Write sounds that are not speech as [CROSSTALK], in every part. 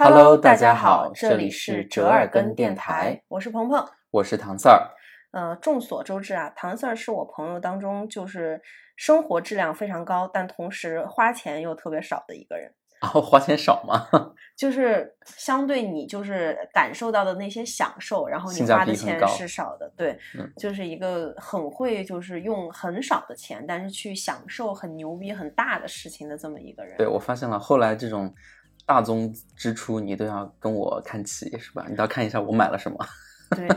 Hello，大家家好这里是是折耳根根电电台台，我是鹏鹏。我是唐四儿。呃，众所周知啊，唐四儿是我朋友当中就是生活质量非常高，但同时花钱又特别少的一个人。然后花钱少吗？[LAUGHS] 就是相对你就是感受到的那些享受，然后你花的钱是少的，对，嗯就是一个很会就是用很少的钱，但是去享受很牛逼很大的事情的这么一个人。对，我发现了，后来这种大宗支出你都要跟我看齐，是吧？你都要看一下我买了什么。[LAUGHS] 对，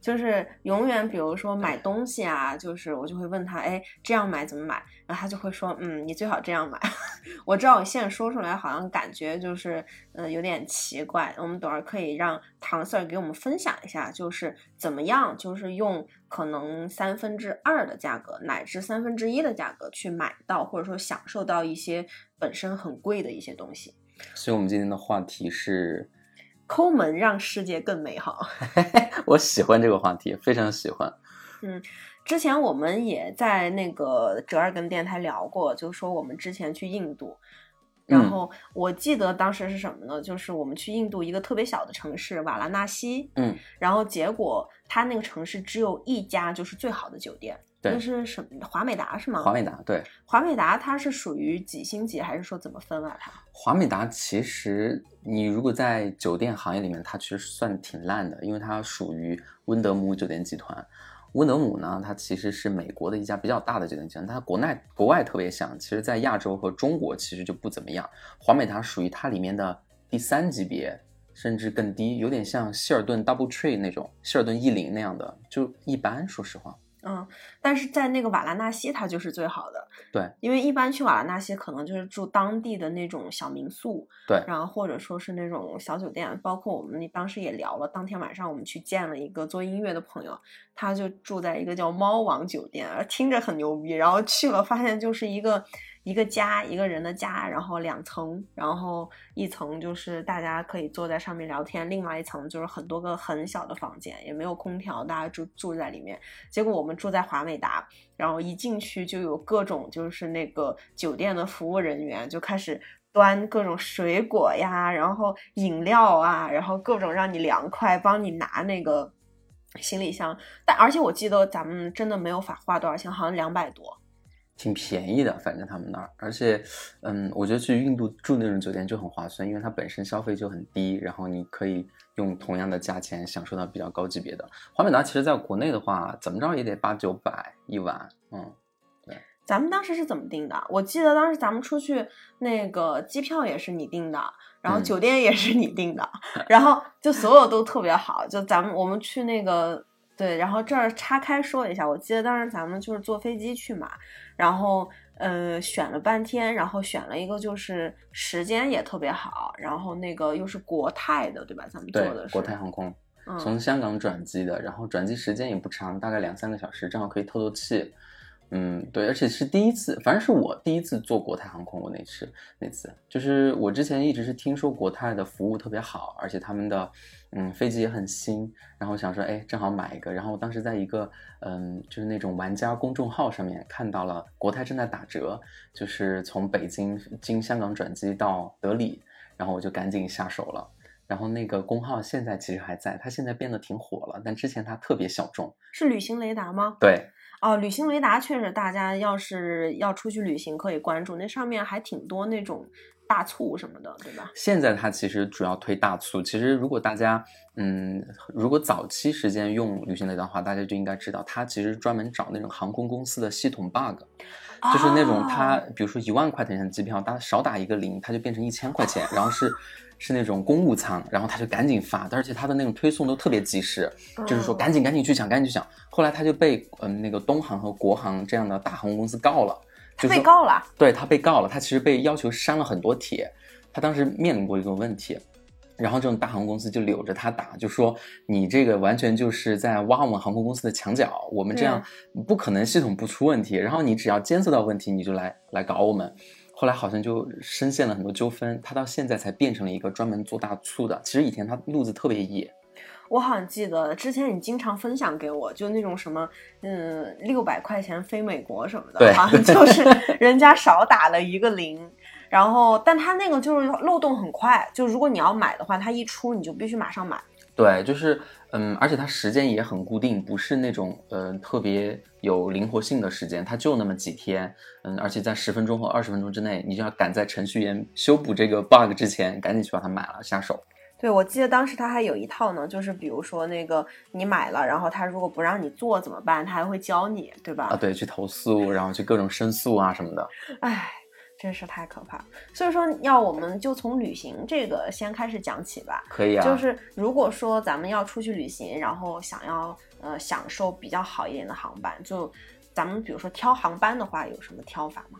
就是永远，比如说买东西啊，就是我就会问他，哎，这样买怎么买？然后他就会说，嗯，你最好这样买。我知道我现在说出来好像感觉就是，呃，有点奇怪。我们等会儿可以让唐 Sir 给我们分享一下，就是怎么样，就是用可能三分之二的价格，乃至三分之一的价格去买到，或者说享受到一些本身很贵的一些东西。所以，我们今天的话题是，抠门让世界更美好。[LAUGHS] [LAUGHS] 我喜欢这个话题，非常喜欢。嗯之前我们也在那个折耳根电台聊过，就是说我们之前去印度，然嗯后我记得当时是什么呢？就是我们去印度一个特别小的城市瓦拉纳西，嗯，然后结果它那个城市只有一家就是最好的酒店，对那是什么？华美达是吗？华美达对，华美达它是属于几星级，还是说怎么分啊？它华美达其实你如果在酒店行业里面，它其实算挺烂的，因为它属于温德姆酒店集团。温德姆呢，它其实是美国的一家比较大的酒店集团，它国内国外特别响，其实在亚洲和中国其实就不怎么样。华美达属于它里面的第三级别，甚至更低，有点像希尔顿 Double Tree 那种，希尔顿逸林那样的，就一般。说实话，嗯，但是在那个瓦拉纳西，它就是最好的。对，因为一般去瓦拉纳西可能就是住当地的那种小民宿，对然后或者说是那种小酒店，包括我们当时也聊了，当天晚上我们去见了一个做音乐的朋友，他就住在一个叫猫王酒店，听着很牛逼，然后去了发现就是一个一个家，一个人的家，然后两层，然后一层就是大家可以坐在上面聊天，另外一层就是很多个很小的房间，也没有空调，大家住住在里面。结果我们住在华美达，然后一进去就有各种就是那个酒店的服务人员就开始端各种水果呀，然后饮料啊，然后各种让你凉快，帮你拿那个行李箱。但而且我记得咱们真的没有法花多少钱，好像两百多。挺便宜的，反正他们那儿，而且，嗯，我觉得去印度住那种酒店就很划算，因为它本身消费就很低，然后你可以用同样的价钱享受到比较高级别的。华美达其实在国内的话，怎么着也得八九百一晚，嗯，对咱们当时是怎么定的？我记得当时咱们出去那个机票也是你定的，然后嗯酒店也是你定的，然后就所有都特别好。就咱们我们去那个对，然后这儿岔开说一下，我记得当时咱们就是坐飞机去嘛，然后呃选了半天，然后选了一个就是时间也特别好，然后那个又是国泰的对吧？咱们做的，是国泰航空嗯从香港转机的，然后转机时间也不长，大概两三个小时，正好可以透透气。嗯，对，而且是第一次，反正是我第一次坐国泰航空。我那次那次，就是我之前一直是听说国泰的服务特别好，而且他们的嗯飞机也很新，然后想说，哎，正好买一个。然后我当时在一个嗯，就是那种玩家公众号上面看到了国泰正在打折，就是从北京经香港转机到德里，然后我就赶紧下手了。然后那个工号现在其实还在，它现在变得挺火了，但之前它特别小众。是旅行雷达吗？对，哦，旅行雷达确实，大家要是要出去旅行可以关注，那上面还挺多那种大促什么的，对吧？现在它其实主要推大促。其实如果大家，嗯，如果早期时间用旅行雷达的话，大家就应该知道，它其实专门找那种航空公司的系统 bug，就是那种他，哦比如说一万块钱的机票，他少打一个零，他就变成一千块钱，然后是是那种公务舱，然后他就赶紧发，而且他的那种推送都特别及时，就是说嗯赶紧赶紧去抢，赶紧去抢。后来他就被嗯那个东航和国航这样的大航空公司告了，他就是说被告了，对他被告了，他其实被要求删了很多帖，他当时面临过一个问题，然后这种大航空公司就扭着他打，就说你这个完全就是在挖我们航空公司的墙角，我们这样不可能系统不出问题，然后你只要监测到问题，你就来来搞我们。后来好像就深陷了很多纠纷，他到现在才变成了一个专门做大促的。其实以前他路子特别野，我好像记得之前你经常分享给我，就那种什么，嗯，六百块钱飞美国什么的，好像就是人家少打了一个零，然后，但它那个就是漏洞很快，就如果你要买的话，它一出你就必须马上买。对，就是嗯，而且它时间也很固定，不是那种呃特别有灵活性的时间，它就那么几天，嗯，而且在十分钟或二十分钟之内，你就要赶在程序员修补这个 bug 之前，赶紧去把它买了下手。对，我记得当时他还有一套呢，就是比如说那个你买了，然后他如果不让你做怎么办？他还会教你，对吧？啊，对，去投诉，然后去各种申诉啊什么的。唉，真是太可怕。所以说，要我们就从旅行这个先开始讲起吧。可以啊。就是如果说咱们要出去旅行，然后想要呃享受比较好一点的航班，就咱们比如说挑航班的话，有什么挑法吗？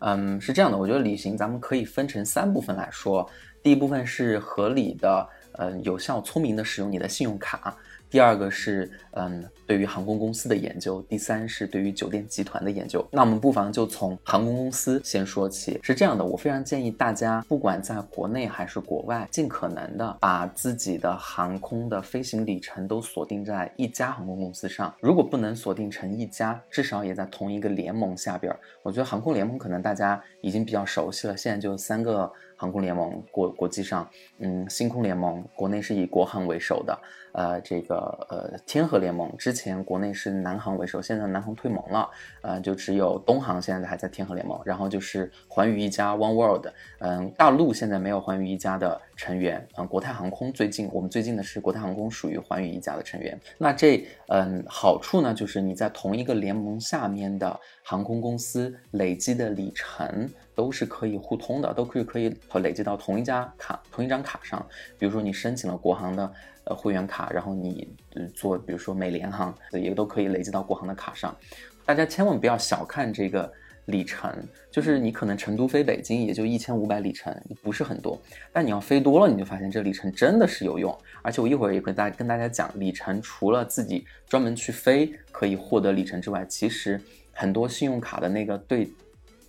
嗯，是这样的，我觉得旅行咱们可以分成三部分来说。第一部分是合理的，嗯，有效、聪明的使用你的信用卡。第二个是，嗯，对于航空公司的研究；第三是对于酒店集团的研究。那我们不妨就从航空公司先说起。是这样的，我非常建议大家，不管在国内还是国外，尽可能的把自己的航空的飞行里程都锁定在一家航空公司上。如果不能锁定成一家，至少也在同一个联盟下边。我觉得航空联盟可能大家已经比较熟悉了，现在就三个。航空联盟国国际上，嗯，星空联盟国内是以国航为首的，呃，这个呃天河联盟之前国内是南航为首，现在南航退盟了，呃，就只有东航现在还在天河联盟，然后就是环宇一家 One World，嗯，大陆现在没有环宇一家的成员，嗯，国泰航空最近我们最近的是国泰航空属于环宇一家的成员，那这嗯好处呢就是你在同一个联盟下面的航空公司累积的里程。都是可以互通的，都可以可以累积到同一家卡、同一张卡上。比如说你申请了国航的呃会员卡，然后你做比如说美联航，也都可以累积到国航的卡上。大家千万不要小看这个里程，就是你可能成都飞北京也就一千五百里程，不是很多。但你要飞多了，你就发现这里程真的是有用。而且我一会儿也会大跟大家讲，里程除了自己专门去飞可以获得里程之外，其实很多信用卡的那个对。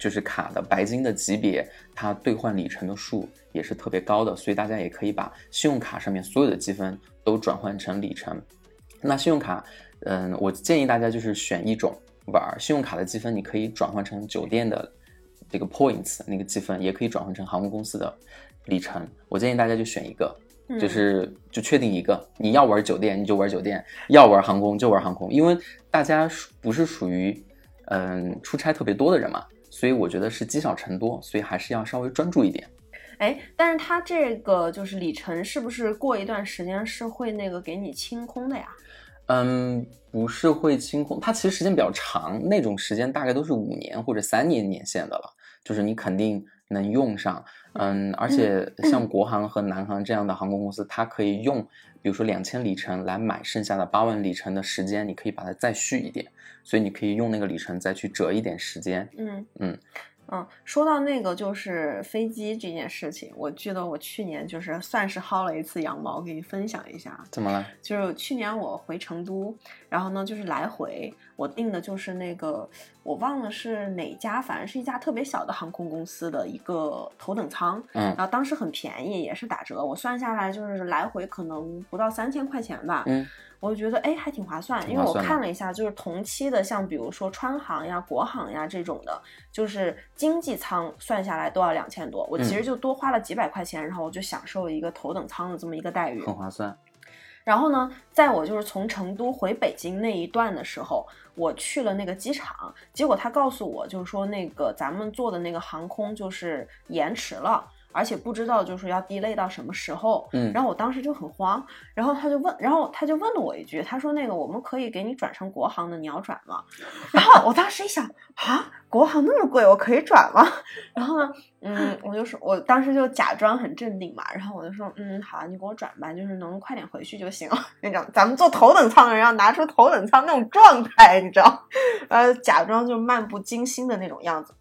就是卡的白金的级别，它兑换里程的数也是特别高的，所以大家也可以把信用卡上面所有的积分都转换成里程。那信用卡，嗯，我建议大家就是选一种玩，信用卡的积分你可以转换成酒店的这个 points 那个积分，也可以转换成航空公司的里程。我建议大家就选一个，就是就确定一个，你要玩酒店你就玩酒店，要玩航空就玩航空，因为大家不是属于嗯出差特别多的人嘛。所以我觉得是积少成多，所以还是要稍微专注一点。哎，但是它这个就是里程，是不是过一段时间是会那个给你清空的呀？嗯，不是会清空，它其实时间比较长，那种时间大概都是五年或者三年年限的了，就是你肯定能用上。嗯，而且像国航和南航这样的航空公司，它可以用，比如说两千里程来买剩下的八万里程的时间，你可以把它再续一点。所以你可以用那个里程再去折一点时间。嗯嗯嗯，说到那个就是飞机这件事情，我记得我去年就是算是薅了一次羊毛，给你分享一下。怎么了？就是去年我回成都，然后呢就是来回，我订的就是那个我忘了是哪家，反正是一家特别小的航空公司的一个头等舱。嗯。然后当时很便宜，也是打折，我算下来就是来回可能不到三千块钱吧。嗯。我就觉得哎，还挺划算，因为我看了一下，就是同期的，像比如说川航呀、国航呀这种的，就是经济舱算下来都要两千多，我其实就多花了几百块钱，然后我就享受了一个头等舱的这么一个待遇，很划算。然后呢，在我就是从成都回北京那一段的时候，我去了那个机场，结果他告诉我，就是说那个咱们坐的那个航空就是延迟了。而且不知道就是要 delay 到什么时候，嗯，然后我当时就很慌，然后他就问，然后他就问了我一句，他说那个我们可以给你转成国航的，你要转吗？然后我当时一想，啊，国航那么贵，我可以转吗？[LAUGHS] 然后呢，嗯，我就说，我当时就假装很镇定嘛，然后我就说，嗯，好，你给我转吧，就是能快点回去就行了。那种咱们坐头等舱的人要拿出头等舱那种状态，你知道，[LAUGHS] 呃，假装就漫不经心的那种样子。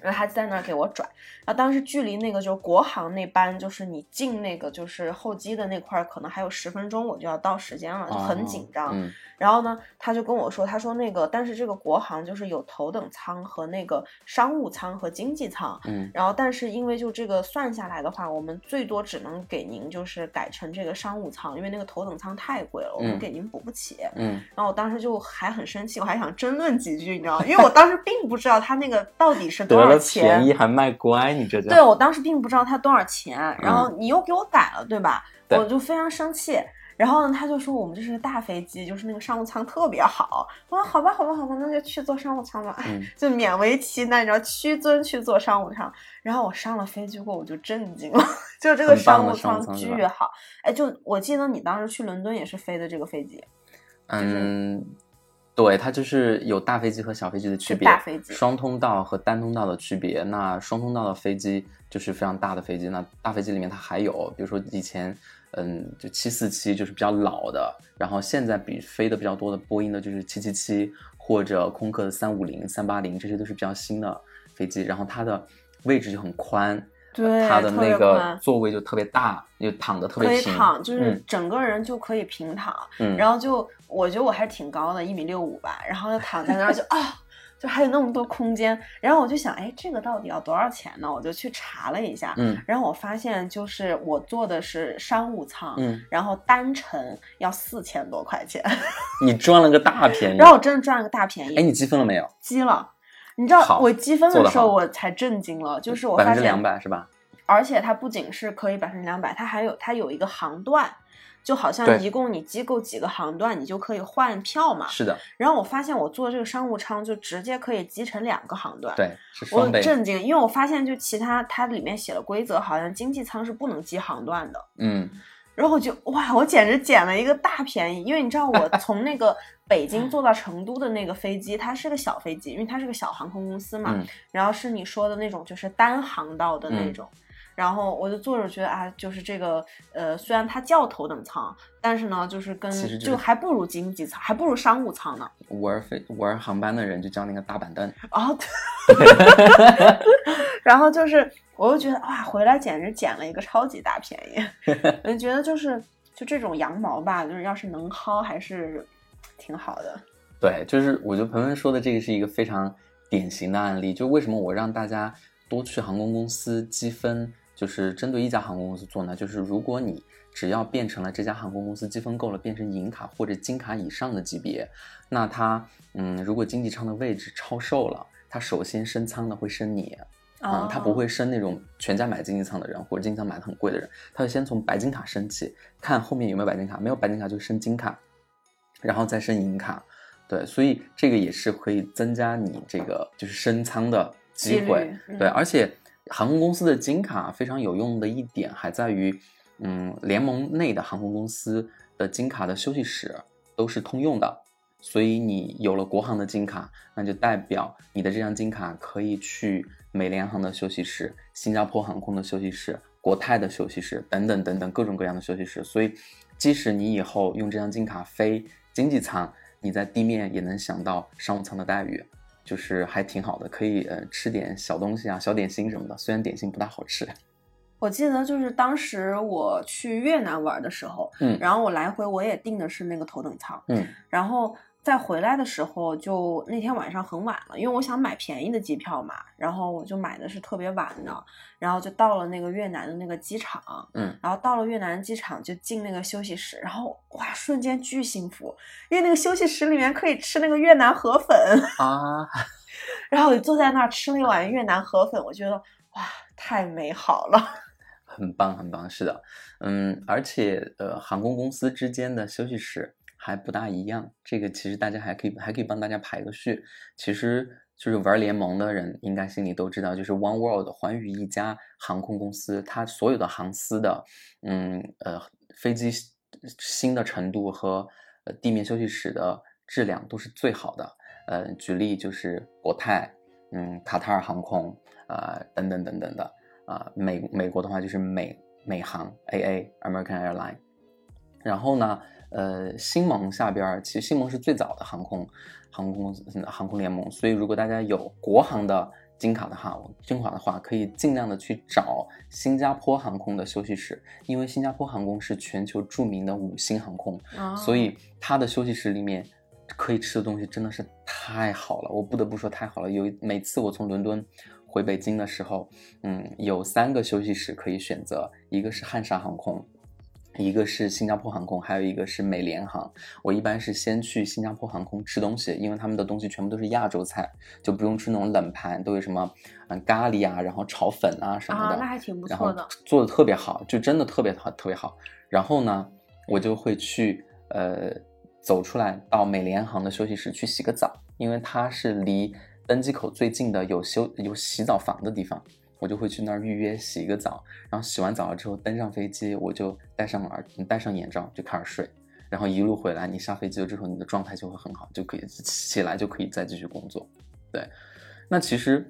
然后他在那儿给我转，然后当时距离那个就是国航那班，就是你进那个就是候机的那块儿，可能还有十分钟我就要到时间了，就很紧张。然后呢，他就跟我说，他说那个，但是这个国航就是有头等舱和那个商务舱和经济舱。嗯。然后，但是因为就这个算下来的话，我们最多只能给您就是改成这个商务舱，因为那个头等舱太贵了，我们给您补不起。嗯。然后我当时就还很生气，我还想争论几句，你知道吗？因为我当时并不知道他那个到底是。是多少钱便宜还卖乖，你这叫对我当时并不知道它多少钱，然后你又给我改了，对吧？对我就非常生气。然后呢，他就说我们这是个大飞机，就是那个商务舱特别好。我说好吧，好吧，好吧，那就去坐商务舱吧。[LAUGHS] 就勉为其难，你知道，屈尊去坐商务舱。然后我上了飞机过，我就震惊了，[LAUGHS] 就这个商务舱巨好。哎，就我记得你当时去伦敦也是飞的这个飞机，嗯，对，它就是有大飞机和小飞机的区别，大飞机双通道和单通道的区别。那双通道的飞机就是非常大的飞机，那大飞机里面它还有，比如说以前，嗯，就七四七就是比较老的，然后现在比飞的比较多的波音的就是七七七或者空客的三五零、三八零，这些都是比较新的飞机，然后它的位置就很宽。对它的那个座位就特别大，就躺的特可别平，以躺，就是嗯整个人就可以平躺。嗯，然后就我觉得我还是挺高的，一米六五吧，然后就躺在那儿就 [LAUGHS] 啊、就还有那么多空间，然后我就想，哎，这个到底要多少钱呢？我就去查了一下，嗯然后我发现就是我坐的是商务舱，嗯，然后单程要四千多块钱，[LAUGHS] 你赚了个大便宜。然后我真的赚了个大便宜，哎，你积分了没有？积了。你知道我积分的时候我才震惊了，就是我发现百分之两百是吧？而且它不仅是可以百分之两百，它还有它有一个航段，就好像一共你机构几个航段，你就可以换票嘛。是的，然后我发现我坐这个商务舱就直接可以积成两个航段，对，是我很。震惊，因为我发现就其他它里面写了规则，好像经济舱是不能积航段的。嗯，然后我就哇，我简直捡了一个大便宜，因为你知道我 [LAUGHS] 从那个北京坐到成都的那个飞机，它是个小飞机，因为它是个小航空公司嘛，嗯然后是你说的那种就是单航道的那嗯种。然后我就坐着觉得啊，就是这个呃，虽然它叫头等舱，但是呢，就是跟就还不如经济舱，还不如商务舱呢。[LAUGHS] 玩飞玩航班的人就叫那个大板凳。[LAUGHS] 然后，[LAUGHS] 然后就是，我又觉得哇，回来简直捡了一个超级大便宜。我就觉得就是就这种羊毛吧，就是要是能薅，还是挺好的。对，就是我觉得鹏鹏说的这个是一个非常典型的案例。就为什么我让大家多去航空公司积分，就是针对一家航空公司做呢？就是如果你只要变成了这家航空公司积分够了，变成银卡或者金卡以上的级别，那它嗯，如果经济舱的位置超售了，它首先升舱的会升你。嗯，他不会升那种全家买经济舱的人，或者经济舱买的很贵的人，他会先从白金卡升起，看后面有没有白金卡，没有白金卡就升金卡，然后再升银卡。对，所以这个也是可以增加你这个就是升舱的机会。嗯对，而且航空公司的金卡非常有用的一点还在于，嗯，联盟内的航空公司的金卡的休息室都是通用的。所以你有了国航的金卡，那就代表你的这张金卡可以去美联航的休息室、新加坡航空的休息室、国泰的休息室等等等等各种各样的休息室。所以，即使你以后用这张金卡飞经济舱，你在地面也能享到商务舱的待遇，就是还挺好的，可以呃吃点小东西啊、小点心什么的。虽然点心不大好吃，[LAUGHS] 我记得就是当时我去越南玩的时候，嗯然后我来回我也订的是那个头等舱，嗯然后再回来的时候就那天晚上很晚了，因为我想买便宜的机票嘛，然后我就买的是特别晚的，然后就到了那个越南的那个机场，嗯，然后到了越南机场就进那个休息室，然后哇，瞬间巨幸福，因为那个休息室里面可以吃那个越南河粉，啊，[LAUGHS] 然后我就坐在那儿吃了一碗越南河粉，我觉得哇，太美好了。很棒很棒，是的，嗯，而且呃，航空公司之间的休息室还不大一样，这个其实大家还可以还可以帮大家排个序。其实就是玩联盟的人应该心里都知道，就是 One World 环宇一家航空公司，它所有的航司的嗯呃飞机新的程度和呃地面休息室的质量都是最好的。呃，举例就是国泰，嗯，卡塔尔航空，啊、等等等等的。啊、美美国的话就是美美航 AA American Airline，然后呢，呃，新盟下边儿其实新盟是最早的航空航空公司嗯航空联盟，所以如果大家有国航的金卡的话，金卡的话，可以尽量的去找新加坡航空的休息室，因为新加坡航空是全球著名的五星航空，所以它的休息室里面可以吃的东西真的是太好了，我不得不说太好了。有一每次我从伦敦回北京的时候，嗯，有三个休息室可以选择，一个是汉莎航空，一个是新加坡航空，还有一个是美联航。我一般是先去新加坡航空吃东西，因为他们的东西全部都是亚洲菜，就不用吃那种冷盘，都有什么嗯咖喱啊，然后炒粉啊什么啊，的，那还挺不然后错的。做的特别好，就真的特别好，特别好。然后呢，我就会去呃走出来到美联航的休息室去洗个澡，因为它是离登机口最近的有休有洗澡房的地方，我就会去那儿预约洗一个澡。然后洗完澡了之后登上飞机，我就戴上耳戴上眼罩就开始睡。然后一路回来，你下飞机了之后，你的状态就会很好，就可以起来就可以再继续工作。对，那其实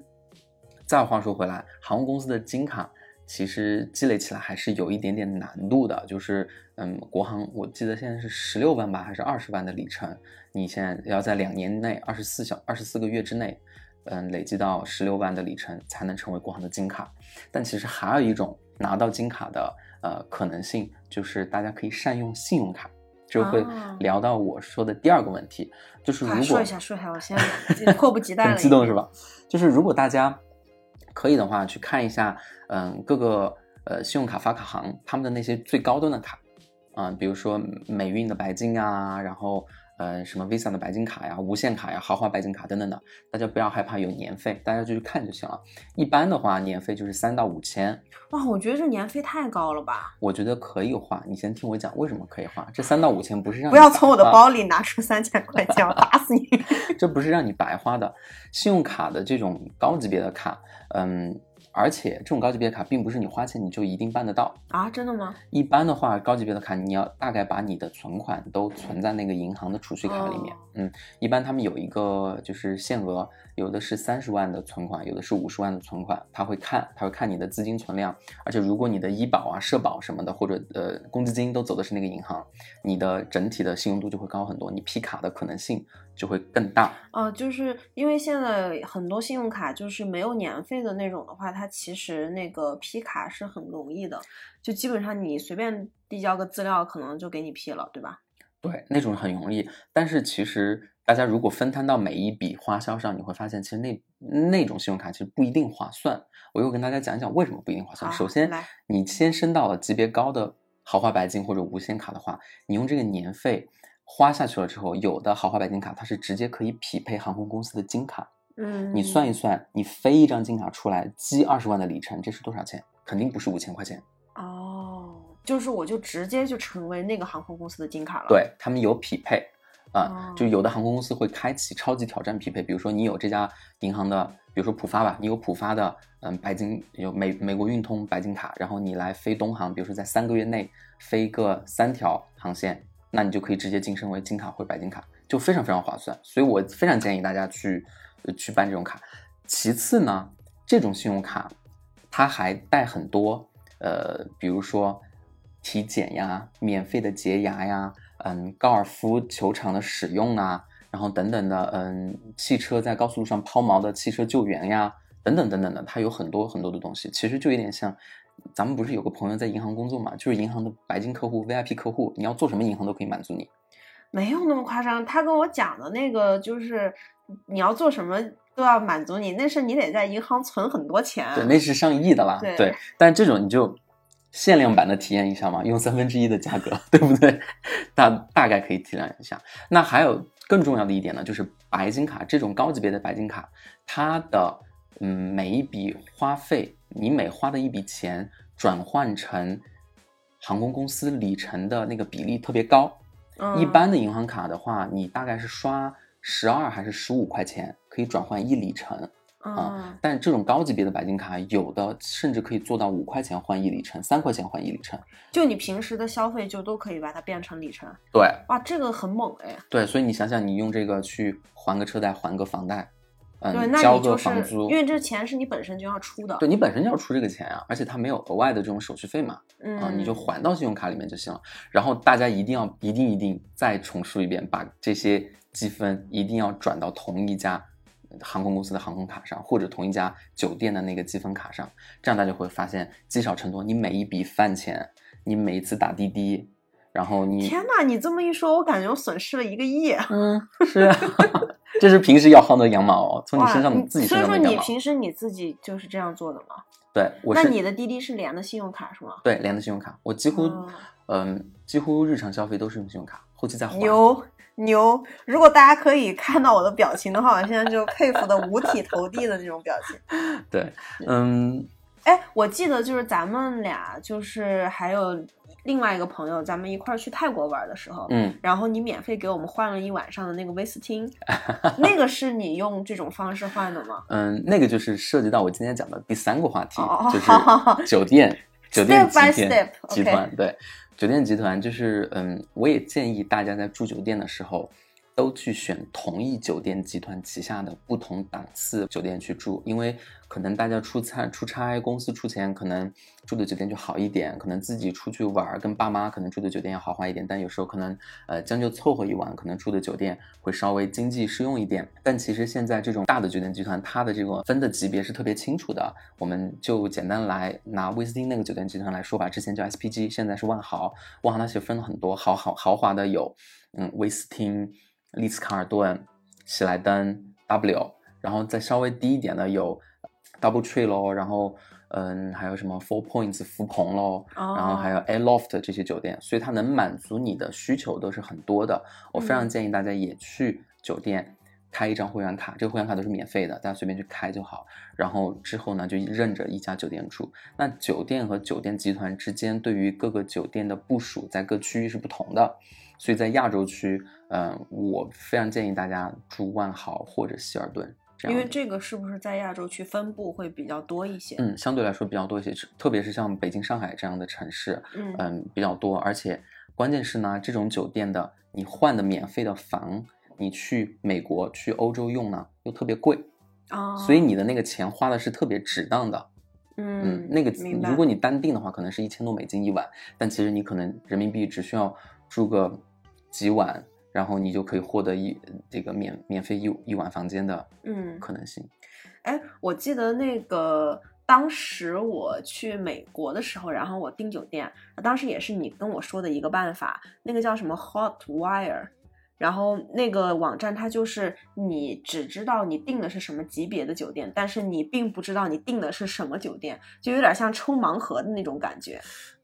再话说回来，航空公司的金卡其实积累起来还是有一点点难度的。就是，嗯，国航我记得现在是十六万吧，还是二十万的里程？你现在要在两年内，二十四小二十四个月之内，嗯，累积到十六万的里程，才能成为国行的金卡。但其实还有一种拿到金卡的呃可能性，就是大家可以善用信用卡。就会啊聊到我说的第二个问题，就是如果快说一下，说一下，我现在迫不及 [LAUGHS] 待了。很激动是？吧？就是如果大家可以的话，去看一下，嗯，各个呃信用卡发卡行他们的那些最高端的卡，啊、比如说美运的白金啊，然后呃什么 Visa 的白金卡呀、无限卡呀、豪华白金卡等等的，大家不要害怕有年费，大家就去看就行了。一般的话，年费就是三到五千，哇，我觉得这年费太高了吧！我觉得可以花。你先听我讲为什么可以花。这三到五千不是让你不要从我的包里拿出三千块钱，我打死你！[LAUGHS] 这不是让你白花的。信用卡的这种高级别的卡，嗯，而且这种高级别的卡并不是你花钱你就一定办得到。啊，真的吗？一般的话，高级别的卡你要大概把你的存款都存在那个银行的储蓄卡里面。哦嗯，一般他们有一个就是限额，有的是三十万的存款，有的是五十万的存款，他会看，他会看你的资金存量，而且如果你的医保啊、社保什么的，或者呃公积金都走的是那个银行，你的整体的信用度就会高很多，你批卡的可能性就会更大。哦、就是因为现在很多信用卡就是没有年费的那种的话，它其实那个批卡是很容易的，就基本上你随便递交个资料，可能就给你批了，对吧？对，那种很容易，但是其实大家如果分摊到每一笔花销上，你会发现其实那那种信用卡其实不一定划算。我又跟大家讲一讲为什么不一定划算。首先来，你先升到了级别高的豪华白金或者无限卡的话，你用这个年费花下去了之后，有的豪华白金卡它是直接可以匹配航空公司的金卡。嗯，你算一算，你飞一张金卡出来，积二十万的里程，这是多少钱？肯定不是五千块钱。哦，就是我就直接就成为那个航空公司的金卡了。，对他们有匹配啊、哦就有的航空公司会开启超级挑战匹配，比如说你有这家银行的，比如说浦发吧，你有浦发的嗯白金有美美国运通白金卡，然后你来飞东航，比如说在三个月内飞个三条航线，那你就可以直接晋升为金卡或白金卡，就非常非常划算。所以我非常建议大家去呃去办这种卡。其次呢，这种信用卡它还带很多呃，比如说体检呀、免费的洁牙呀、嗯，高尔夫球场的使用啊，然后等等的，嗯，汽车在高速路上抛锚的汽车救援呀，等等等等的，它有很多很多的东西。其实就有点像，咱们不是有个朋友在银行工作嘛，就是银行的白金客户、VIP 客户，你要做什么银行都可以满足你。没有那么夸张。他跟我讲的那个就是你要做什么都要满足你，那是你得在银行存很多钱。对，那是上亿的啦。对但这种你就限量版的体验一下嘛，用三分之一的价格，[LAUGHS] 对不对？大大概可以体谅一下。那还有更重要的一点呢，就是白金卡这种高级别的白金卡，它的嗯每一笔花费，你每花的一笔钱转换成航空公司里程的那个比例特别高。嗯，一般的银行卡的话，你大概是刷十二还是十五块钱可以转换一里程。啊嗯，但这种高级别的白金卡，有的甚至可以做到五块钱换一里程，三块钱换一里程。就你平时的消费就都可以把它变成里程。对哇，这个很猛哎。对，所以你想想，你用这个去还个车贷，还个房贷，对，嗯，那交个你就是房租，因为这钱是你本身就要出的。对你本身就要出这个钱啊，而且它没有额外的这种手续费嘛，嗯，啊，你就还到信用卡里面就行了。然后大家一定要一定一定再重述一遍，把这些积分一定要转到同一家航空公司的航空卡上，或者同一家酒店的那个积分卡上，这样大家会发现积少成多。你每一笔饭钱，你每一次打滴滴，然后你天哪，你这么一说，我感觉我损失了一个亿。嗯是啊，这是平时要薅的羊毛哦，从你身上你自己所以说身上的羊毛。你平时你自己就是这样做的吗？对，我是那你的滴滴是连的信用卡是吗？对连的信用卡，我几乎哦嗯几乎日常消费都是用信用卡，后期再还。牛牛！如果大家可以看到我的表情的话，我现在就佩服的五体投地的那种表情。[LAUGHS] 对，嗯，哎，我记得就是咱们俩，就是还有另外一个朋友，咱们一块儿去泰国玩的时候，嗯，然后你免费给我们换了一晚上的那个威斯汀，那个是你用这种方式换的吗？嗯，那个就是涉及到我今天讲的第三个话题，哦就是酒店酒店 Step by 集 step，团集团对酒店集团就是嗯，我也建议大家在住酒店的时候。都去选同一酒店集团旗下的不同档次酒店去住，因为可能大家出差出差，公司出钱，可能住的酒店就好一点，可能自己出去玩儿，跟爸妈可能住的酒店要豪华一点，但有时候可能呃将就凑合一晚，可能住的酒店会稍微经济适用一点。但其实现在这种大的酒店集团，它的这个分的级别是特别清楚的。我们就简单来拿威斯汀那个酒店集团来说吧，之前叫 SPG，现在是万豪，万豪它其实分了很多豪豪豪华的有，嗯，威斯汀、丽思卡尔顿、喜来登、W，然后再稍微低一点的有 Double Tree 咯，然后嗯还有什么 Four Points 福朋咯，哦然后还有 Air Loft 这些酒店，所以它能满足你的需求都是很多的。我非常嗯建议大家也去酒店开一张会员卡，这个会员卡都是免费的，大家随便去开就好。然后之后呢，就认着一家酒店住。那酒店和酒店集团之间对于各个酒店的部署在各区域是不同的，所以在亚洲区，嗯、我非常建议大家住万豪或者希尔顿。因为这个是不是在亚洲区分布会比较多一些？嗯，相对来说比较多一些，特别是像北京、上海这样的城市，嗯嗯，比较多，而且关键是呢，这种酒店的你换的免费的房，你去美国、去欧洲用呢，又特别贵，啊，所以你的那个钱花的是特别值当的。嗯那个如果你单订的话，可能是一千多美金一晚，但其实你可能人民币只需要住个几晚，然后你就可以获得一这个免免费一一晚房间的嗯可能性。哎，我记得那个当时我去美国的时候，然后我订酒店，当时也是你跟我说的一个办法，那个叫什么 Hotwire。然后那个网站它就是你只知道你订的是什么级别的酒店，但是你并不知道你订的是什么酒店，就有点像抽盲盒的那种感觉。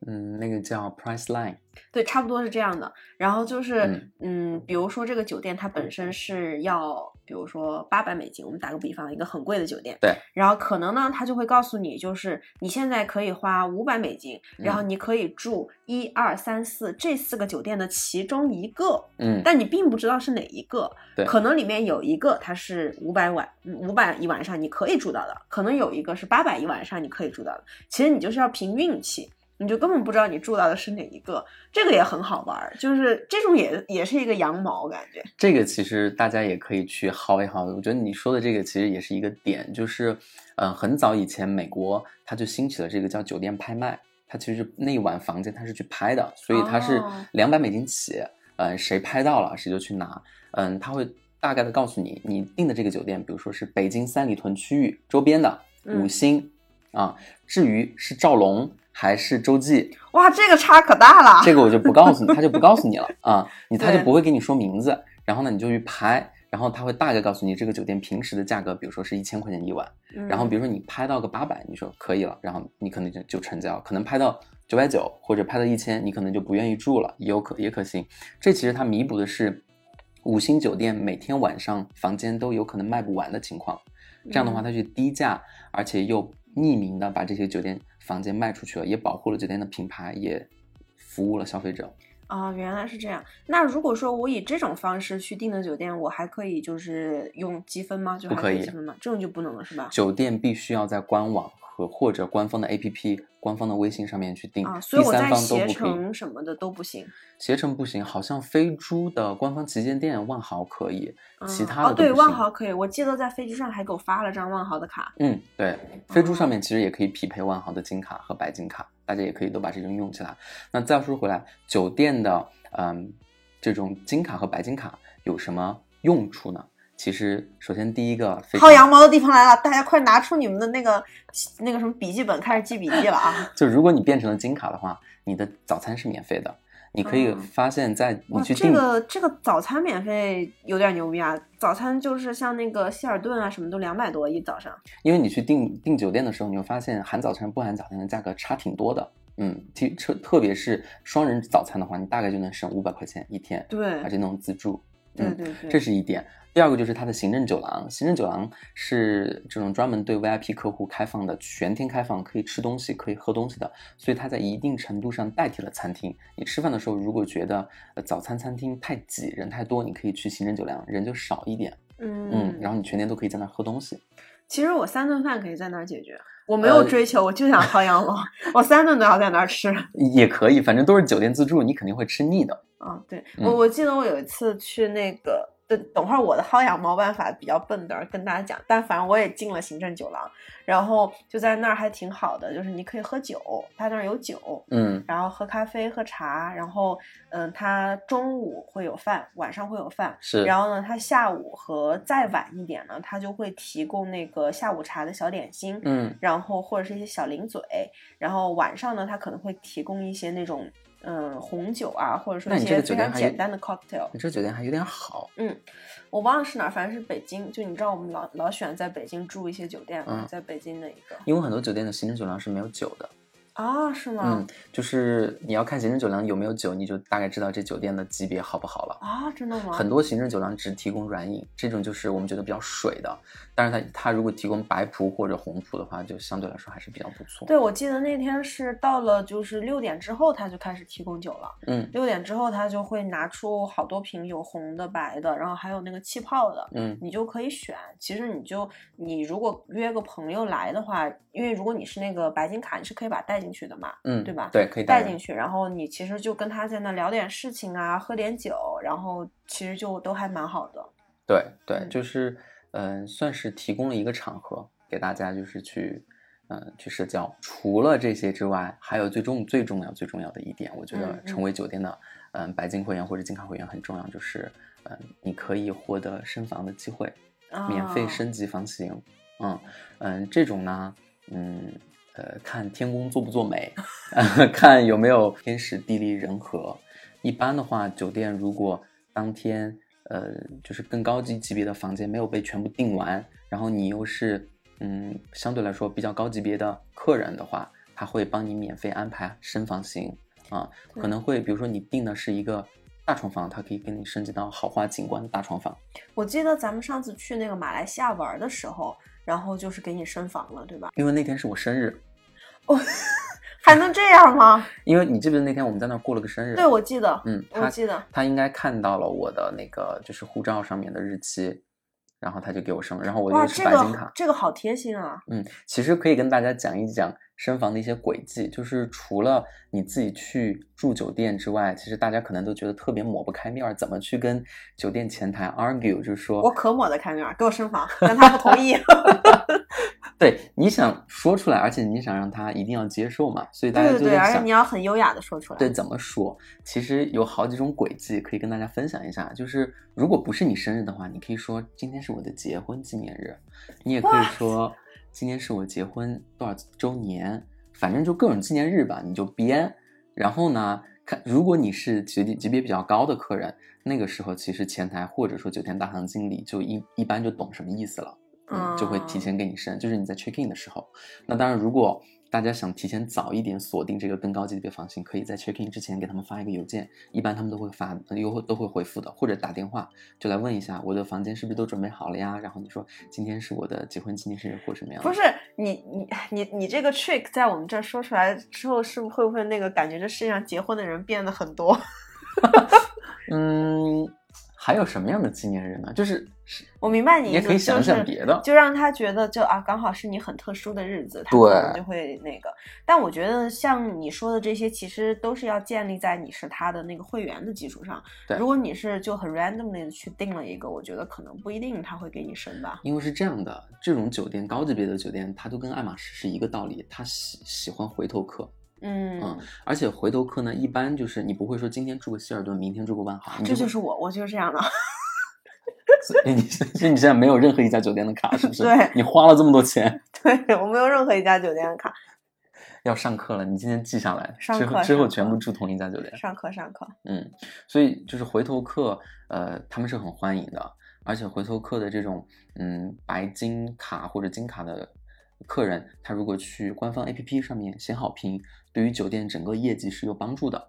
嗯，那个叫 Priceline。对，差不多是这样的。然后就是，嗯嗯比如说这个酒店它本身是要，比如说八百美金，我们打个比方，一个很贵的酒店。对。然后可能呢，他就会告诉你，就是你现在可以花五百美金，然后嗯你可以住一二三四这四个酒店的其中一个，嗯，但你并不知道是哪一个。对可能里面有一个它是五百晚五百一晚上你可以住到的，可能有一个是八百一晚上你可以住到的。其实你就是要凭运气。你就根本不知道你住到的是哪一个，这个也很好玩儿，就是这种也也是一个羊毛感觉。这个其实大家也可以去薅一薅。我觉得你说的这个其实也是一个点，就是，呃，很早以前美国它就兴起了这个叫酒店拍卖，它其实那一晚房间它是去拍的，所以它是哦两百美金起，呃，谁拍到了谁就去拿，嗯，他会大概的告诉你，你订的这个酒店，比如说是北京三里屯区域周边的嗯五星、啊，至于是赵龙还是周记，哇，这个差可大了。这个我就不告诉你，他就不告诉你了 [LAUGHS] 啊，你他就对不会给你说名字，然后呢你就去拍，然后他会大概告诉你这个酒店平时的价格，比如说是一千块钱一晚，嗯然后比如说你拍到个八百，你说可以了，然后你可能就就成交，可能拍到九百九或者拍到一千，你可能就不愿意住了，也有可也可行。这其实它弥补的是五星酒店每天晚上房间都有可能卖不完的情况，这样的话嗯它去低价，而且又匿名的把这些酒店房间卖出去了，也保护了酒店的品牌，也服务了消费者。啊、原来是这样。那如果说我以这种方式去订的酒店，我还可以就是用积分吗？就还不可以积分吗？这种就不能了是吧？酒店必须要在官网和或者官方的 APP、官方的微信上面去订，啊，所以我在第三方都携。程什么的都不行。携程不行，好像飞猪的官方旗舰店万豪可以，其他的都不行万豪可以，我记得在飞机上还给我发了张万豪的卡。嗯，对，飞猪上哦面其实也可以匹配万豪的金卡和白金卡，大家也可以都把这种用起来。那再说回来，酒店的嗯这种金卡和白金卡有什么用处呢？其实，首先第一个薅羊毛的地方来了，大家快拿出你们的那个那个什么笔记本，开始记笔记了啊！[LAUGHS] 就如果你变成了金卡的话，你的早餐是免费的，你可以嗯发现，在你，去订这个这个早餐免费有点牛逼啊！早餐就是像那个希尔顿啊，什么都两百多一早上。因为你去订订酒店的时候，你会发现含早餐不含早餐的价格差挺多的。嗯，特特特别是双人早餐的话，你大概就能省五百块钱一天，对而且那种自助。嗯，对对对，这是一点。第二个就是它的行政酒廊，行政酒廊是这种专门对 VIP 客户开放的，全天开放，可以吃东西，可以喝东西的，所以它在一定程度上代替了餐厅。你吃饭的时候，如果觉得呃早餐餐厅太挤，人太多，你可以去行政酒廊，人就少一点。嗯嗯，然后你全天都可以在那儿喝东西。其实我三顿饭可以在那儿解决，我没有呃追求，我就想薅羊毛，[LAUGHS] 我三顿都要在那儿吃。[LAUGHS] 也可以，反正都是酒店自助，你肯定会吃腻的。啊，对嗯我我记得我有一次去那个，等等会儿我的薅羊毛办法比较笨的，跟大家讲，但反正我也进了行政酒廊，然后就在那儿还挺好的，就是你可以喝酒，他那儿有酒，嗯。然后喝咖啡、喝茶，然后嗯，他中午会有饭，晚上会有饭，是。然后呢，他下午和再晚一点呢，他就会提供那个下午茶的小点心，嗯。然后或者是一些小零嘴，然后晚上呢，他可能会提供一些那种嗯红酒啊，或者说一些非常简单的 cocktail。你这酒店还有点好。嗯我忘了是哪儿，反正是北京。就你知道我们老老喜欢在北京住一些酒店嘛，嗯在北京的一个因为很多酒店的行政酒廊是没有酒的，啊，是吗？嗯，就是你要看行政酒廊有没有酒，你就大概知道这酒店的级别好不好了。啊，真的吗？很多行政酒廊只提供软饮，这种就是我们觉得比较水的。但是它它如果提供白葡或者红葡的话，就相对来说还是比较不错。对，我记得那天是到了就是六点之后，他就开始提供酒了。嗯六点之后，他就会拿出好多瓶有红的、白的，然后还有那个气泡的，嗯你就可以选。其实你就你如果约个朋友来的话，因为如果你是那个白金卡，你是可以把它带进去的嘛，嗯，对吧？对，可以人带进去，然后你其实就跟他在那聊点事情啊，喝点酒，然后其实就都还蛮好的。对对，嗯就是嗯、呃算是提供了一个场合给大家，就是去嗯、呃去社交。除了这些之外，还有最重最重要最重要的一点，我觉得嗯嗯成为酒店的嗯、白金会员或者金卡会员很重要，就是嗯、你可以获得升房的机会，免费啊升级房型。嗯嗯，这种呢，嗯呃，看天公作不作美，[LAUGHS] 看有没有天时地利人和。一般的话，酒店如果当天呃就是更高级级别的房间没有被全部订完，然后你又是嗯相对来说比较高级别的客人的话，他会帮你免费安排升房型啊，可能会比如说你订的是一个大床房，它可以给你升级到豪华景观的大床房。我记得咱们上次去那个马来西亚玩的时候，然后就是给你升房了，对吧？因为那天是我生日，还能这样吗？[LAUGHS] 因为你记不记得那天我们在那儿过了个生日？对，我记得，嗯，他我记得。他应该看到了我的那个就是护照上面的日期，然后他就给我升了，然后我哇，就是这白金卡。个这个好贴心啊！嗯，其实可以跟大家讲一讲升房的一些轨迹，就是除了你自己去住酒店之外，其实大家可能都觉得特别抹不开面儿，怎么去跟酒店前台 argue，就是说我可抹得开面儿，给我升房，但他不同意。[LAUGHS] 对你想说出来，而且你想让他一定要接受嘛，所以大对对对，家就而且你要很优雅的说出来。对，怎么说？其实有好几种轨迹可以跟大家分享一下。就是如果不是你生日的话，你可以说今天是我的结婚纪念日，你也可以说今天是我结婚多少周年，反正就各种纪念日吧，你就编。然后呢，看如果你是级别级别比较高的客人，那个时候其实前台或者说酒店大堂经理就一一般就懂什么意思了。嗯，就会提前给你升，就是你在 check in 的时候。那当然，如果大家想提前早一点锁定这个更高级别房型，可以在 check in 之前给他们发一个邮件，一般他们都会发，又都会回复的，或者打电话就来问一下我的房间是不是都准备好了呀？然后你说今天是我的结婚纪念日或什么样的？不是你你你你这个 trick 在我们这儿说出来之后，是不是会不会那个感觉这世界上结婚的人变得很多？[LAUGHS] 嗯，还有什么样的纪念日呢？就是我明白你你也可以想想就是别的就让他觉得就啊，刚好是你很特殊的日子，他对可能就会那个。但我觉得像你说的这些，其实都是要建立在你是他的那个会员的基础上。对如果你是就很 randomly 去定了一个，我觉得可能不一定他会给你升吧。因为是这样的，这种酒店高级别的酒店，它都跟爱马仕是一个道理，他喜喜欢回头客。嗯，嗯而且回头客呢，一般就是你不会说今天住个希尔顿，明天住个万豪，这就是我，我就是这样的。[LAUGHS] 所以你所以你现在没有任何一家酒店的卡，是不是？对你花了这么多钱，[LAUGHS] 对我没有任何一家酒店的卡。要上课了，你今天记下来，上之后之后全部住同一家酒店。上课上课，嗯，所以就是回头客，呃，他们是很欢迎的，而且回头客的这种嗯白金卡或者金卡的客人，他如果去官方 APP 上面写好评，对于酒店整个业绩是有帮助的。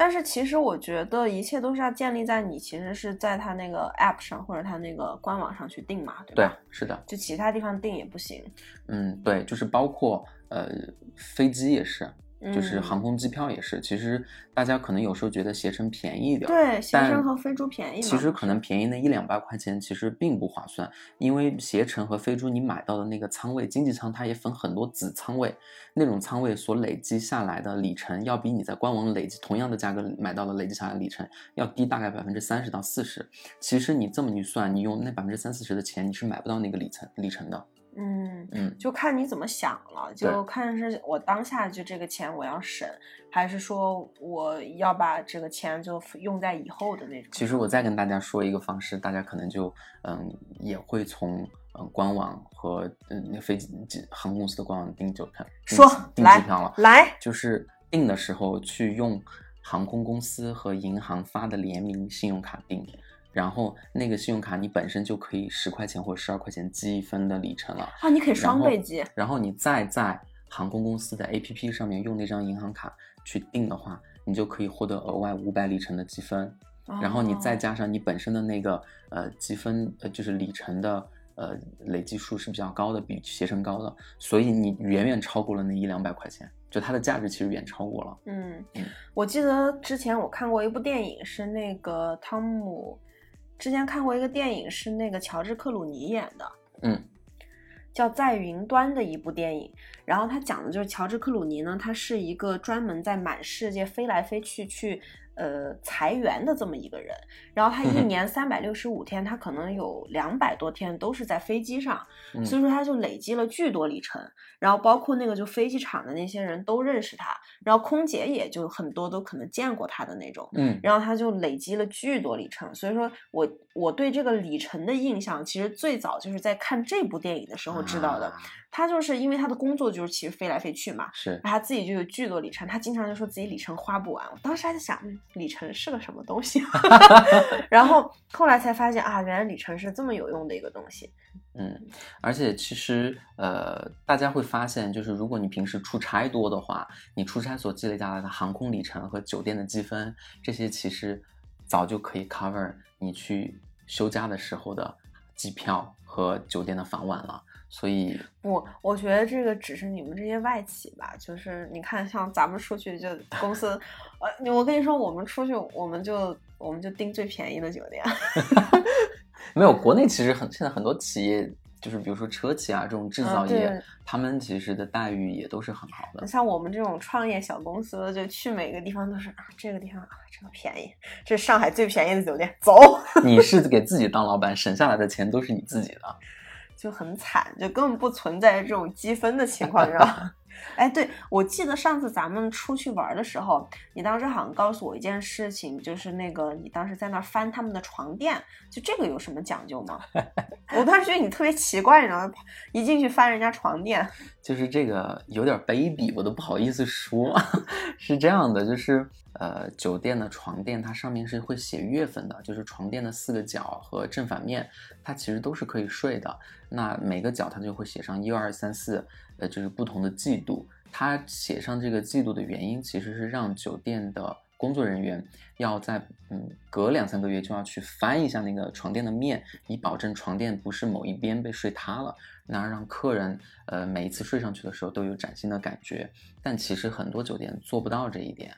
但是其实我觉得一切都是要建立在你其实是在他那个 app 上或者他那个官网上去订嘛，对对吧？，是的，就其他地方订也不行，嗯，对，就是包括呃飞机也是，就是嗯航空机票也是。其实大家可能有时候觉得携程便宜一点，对，携程和飞猪便宜，其实可能便宜那一两百块钱，其实并不划算，因为携程和飞猪你买到的那个仓位，经济舱它也分很多子仓位，那种仓位所累积下来的里程，要比你在官网累积同样的价格买到的累积下来的里程要低大概百分之三十到四十。其实你这么一算，你用那百分之三四十的钱，你是买不到那个里程里程的。嗯。嗯，就看你怎么想了，就看是我当下就这个钱我要省，还是说我要把这个钱就用在以后的那种。其实我再跟大家说一个方式，大家可能就嗯也会从嗯官网和嗯那飞机机航空公司的官网订酒票，说订来机票了。来，就是订的时候去用航空公司和银行发的联名信用卡订，然后那个信用卡你本身就可以十块钱或者十二块钱积分的里程了，啊，你可以双倍积，然后你再在航空公司的 APP 上面用那张银行卡去订的话，你就可以获得额外五百里程的积分，然后你再哦加上你本身的那个呃积分呃就是里程的。呃，累计数是比较高的，比携程高的，所以你远远超过了那一两百块钱，就它的价值其实远超过了。嗯嗯，我记得之前我看过一部电影，是那个汤姆，之前看过一个电影是那个乔治克鲁尼演的，嗯叫《在云端》的一部电影。然后他讲的就是乔治克鲁尼呢，他是一个专门在满世界飞来飞去去呃裁员的这么一个人。然后他一年三百六十五天，他可能有两百多天都是在飞机上，嗯所以说他就累积了巨多里程。然后包括那个就飞机场的那些人都认识他，然后空姐也就很多都可能见过他的那种。嗯然后他就累积了巨多里程，所以说我我对这个里程的印象，其实最早就是在看这部电影的时候知道的。啊他就是因为他的工作就是其实飞来飞去嘛，是他自己就有巨多里程，他经常就说自己里程花不完。我当时还在想，嗯，里程是个什么东西？[LAUGHS] [LAUGHS] 然后后来才发现啊，原来里程是这么有用的一个东西。嗯，而且其实呃，大家会发现，就是如果你平时出差多的话，你出差所积累下来的航空里程和酒店的积分，这些其实早就可以 cover 你去休假的时候的机票和酒店的房晚了。所以，不，我觉得这个只是你们这些外企吧，就是你看，像咱们出去就 [LAUGHS] 公司，呃，我跟你说，我们出去我们就我们就订最便宜的酒店。[LAUGHS] [LAUGHS] 没有国内其实很现在很多企业，就是比如说车企啊这种制啊造业，对他们其实的待遇也都是很好的。像我们这种创业小公司，就去每个地方都是啊，这个地方啊，这个便宜，这是上海最便宜的酒店，走，你是给自己当老板，省下来的钱都是你自己的。就很惨，就根本不存在这种积分的情况，你知道吗？[LAUGHS] 哎，对，我记得上次咱们出去玩的时候，你当时好像告诉我一件事情，就是那个你当时在那儿翻他们的床垫，就这个有什么讲究吗？[LAUGHS] 我当时觉得你特别奇怪，你知道吗？一进去翻人家床垫，就是这个有点卑鄙，我都不好意思说。[LAUGHS] 是这样的，就是呃，酒店的床垫它上面是会写月份的，就是床垫的四个角和正反面，它其实都是可以睡的。那每个角它就会写上一二三四，呃，就是不同的季度。它写上这个季度的原因，其实是让酒店的工作人员要在嗯隔两三个月就要去翻一下那个床垫的面，以保证床垫不是某一边被睡塌了。那让客人呃每一次睡上去的时候都有崭新的感觉，但其实很多酒店做不到这一点，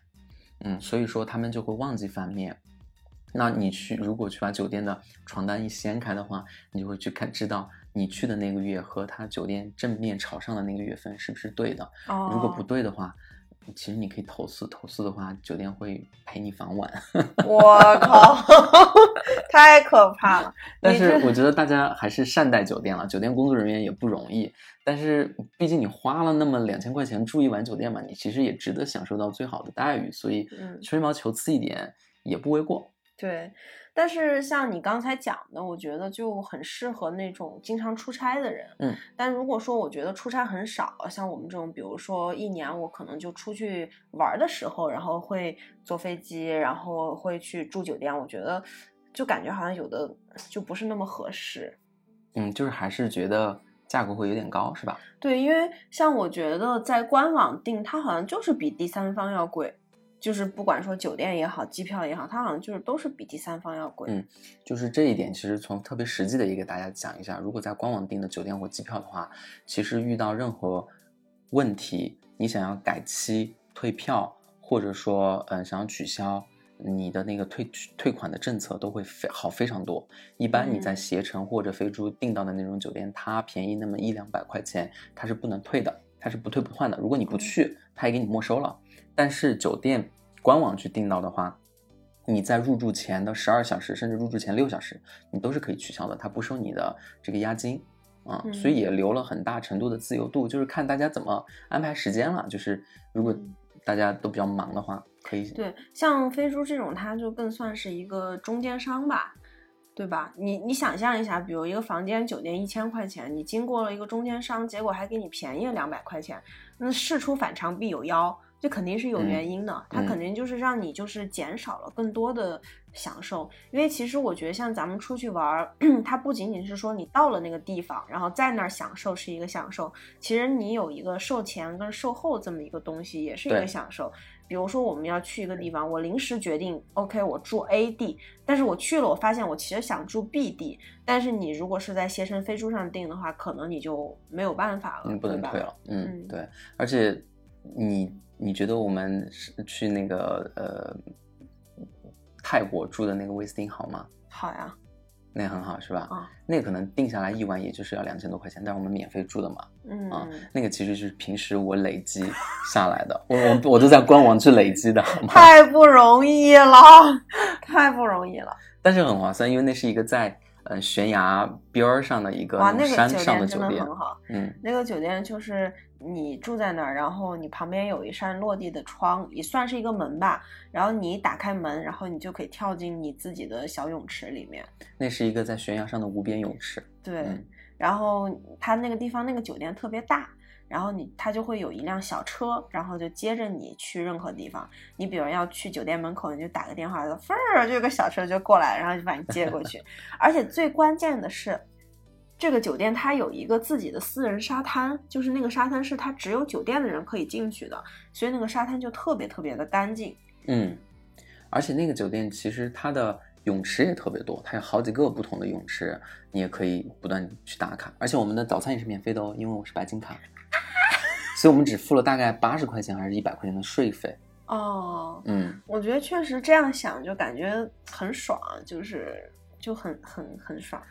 嗯，所以说他们就会忘记翻面。那你去如果去把酒店的床单一掀开的话，你就会去看知道你去的那个月和他酒店正面朝上的那个月份是不是对的。哦如果不对的话，其实你可以投诉，投诉的话酒店会赔你房晚。[LAUGHS] 我靠，太可怕了！但是我觉得大家还是善待酒店了，酒店工作人员也不容易。但是毕竟你花了那么两千块钱住一晚酒店嘛，你其实也值得享受到最好的待遇，所以嗯吹毛求疵一点也不为过。对，但是像你刚才讲的，我觉得就很适合那种经常出差的人。嗯，但如果说我觉得出差很少，像我们这种，比如说一年我可能就出去玩的时候，然后会坐飞机，然后会去住酒店，我觉得就感觉好像有的就不是那么合适。嗯，就是还是觉得价格会有点高，是吧？对，因为像我觉得在官网订，它好像就是比第三方要贵。就是不管说酒店也好，机票也好，它好像就是都是比第三方要贵。嗯，就是这一点，其实从特别实际的也给大家讲一下，如果在官网订的酒店或机票的话，其实遇到任何问题，你想要改期、退票，或者说嗯想要取消，你的那个退退款的政策都会非好非常多。一般你在携程或者飞猪订到的那种酒店，它便宜那么一两百块钱，它是不能退的，它是不退不换的。如果你不去，它也给你没收了。但是酒店官网去订到的话，你在入住前的十二小时，甚至入住前六小时，你都是可以取消的，它不收你的这个押金啊，所以也留了很大程度的自由度，就是看大家怎么安排时间了。就是如果大家都比较忙的话，可以对像飞猪这种，它就更算是一个中间商吧，对吧？你你想象一下，比如一个房间酒店一千块钱，你经过了一个中间商，结果还给你便宜了两百块钱，那事出反常必有妖。这肯定是有原因的，它肯定就是让你就是减少了更多的享受，因为其实我觉得像咱们出去玩，[CLEARS THROAT] 它不仅仅是说你到了那个地方，然后在那儿享受是一个享受，其实你有一个售前跟售后这么一个东西也是一个享受。比如说我们要去一个地方，我临时决定，OK，我住 A 地，但是我去了，我发现我其实想住 B 地，但是你如果是在携程飞猪上订的话，可能你就没有办法了，你不能退了，嗯，对，而且你。你觉得我们是去那个呃泰国住的那个威斯汀好吗？好呀，那很好是吧？啊，那个可能定下来一晚也就是要两千多块钱，但是我们免费住的嘛。嗯啊，那个其实是平时我累积下来的，我我我都在官网去累积的，好吗？太不容易了，太不容易了。但是很划算，因为那是一个在。嗯，悬崖边儿上的一个山上的酒店，很好。嗯，那个酒店就是你住在那儿，然后你旁边有一扇落地的窗，也算是一个门吧。然后你打开门，然后你就可以跳进你自己的小泳池里面。那是一个在悬崖上的无边泳池。对，然后它那个地方那个酒店特别大。然后你他就会有一辆小车，然后就接着你去任何地方。你比如要去酒店门口，你就打个电话，嘣儿就有个小车就过来，然后就把你接过去。而且最关键的是，这个酒店它有一个自己的私人沙滩，就是那个沙滩是它只有酒店的人可以进去的，所以那个沙滩就特别特别的干净。嗯，而且那个酒店其实它的泳池也特别多，它有好几个不同的泳池，你也可以不断去打卡。而且我们的早餐也是免费的哦，因为我是白金卡。所以我们只付了大概八十块钱还是一百块钱的税费哦，嗯，我觉得确实这样想就感觉很爽，就是就很很很爽。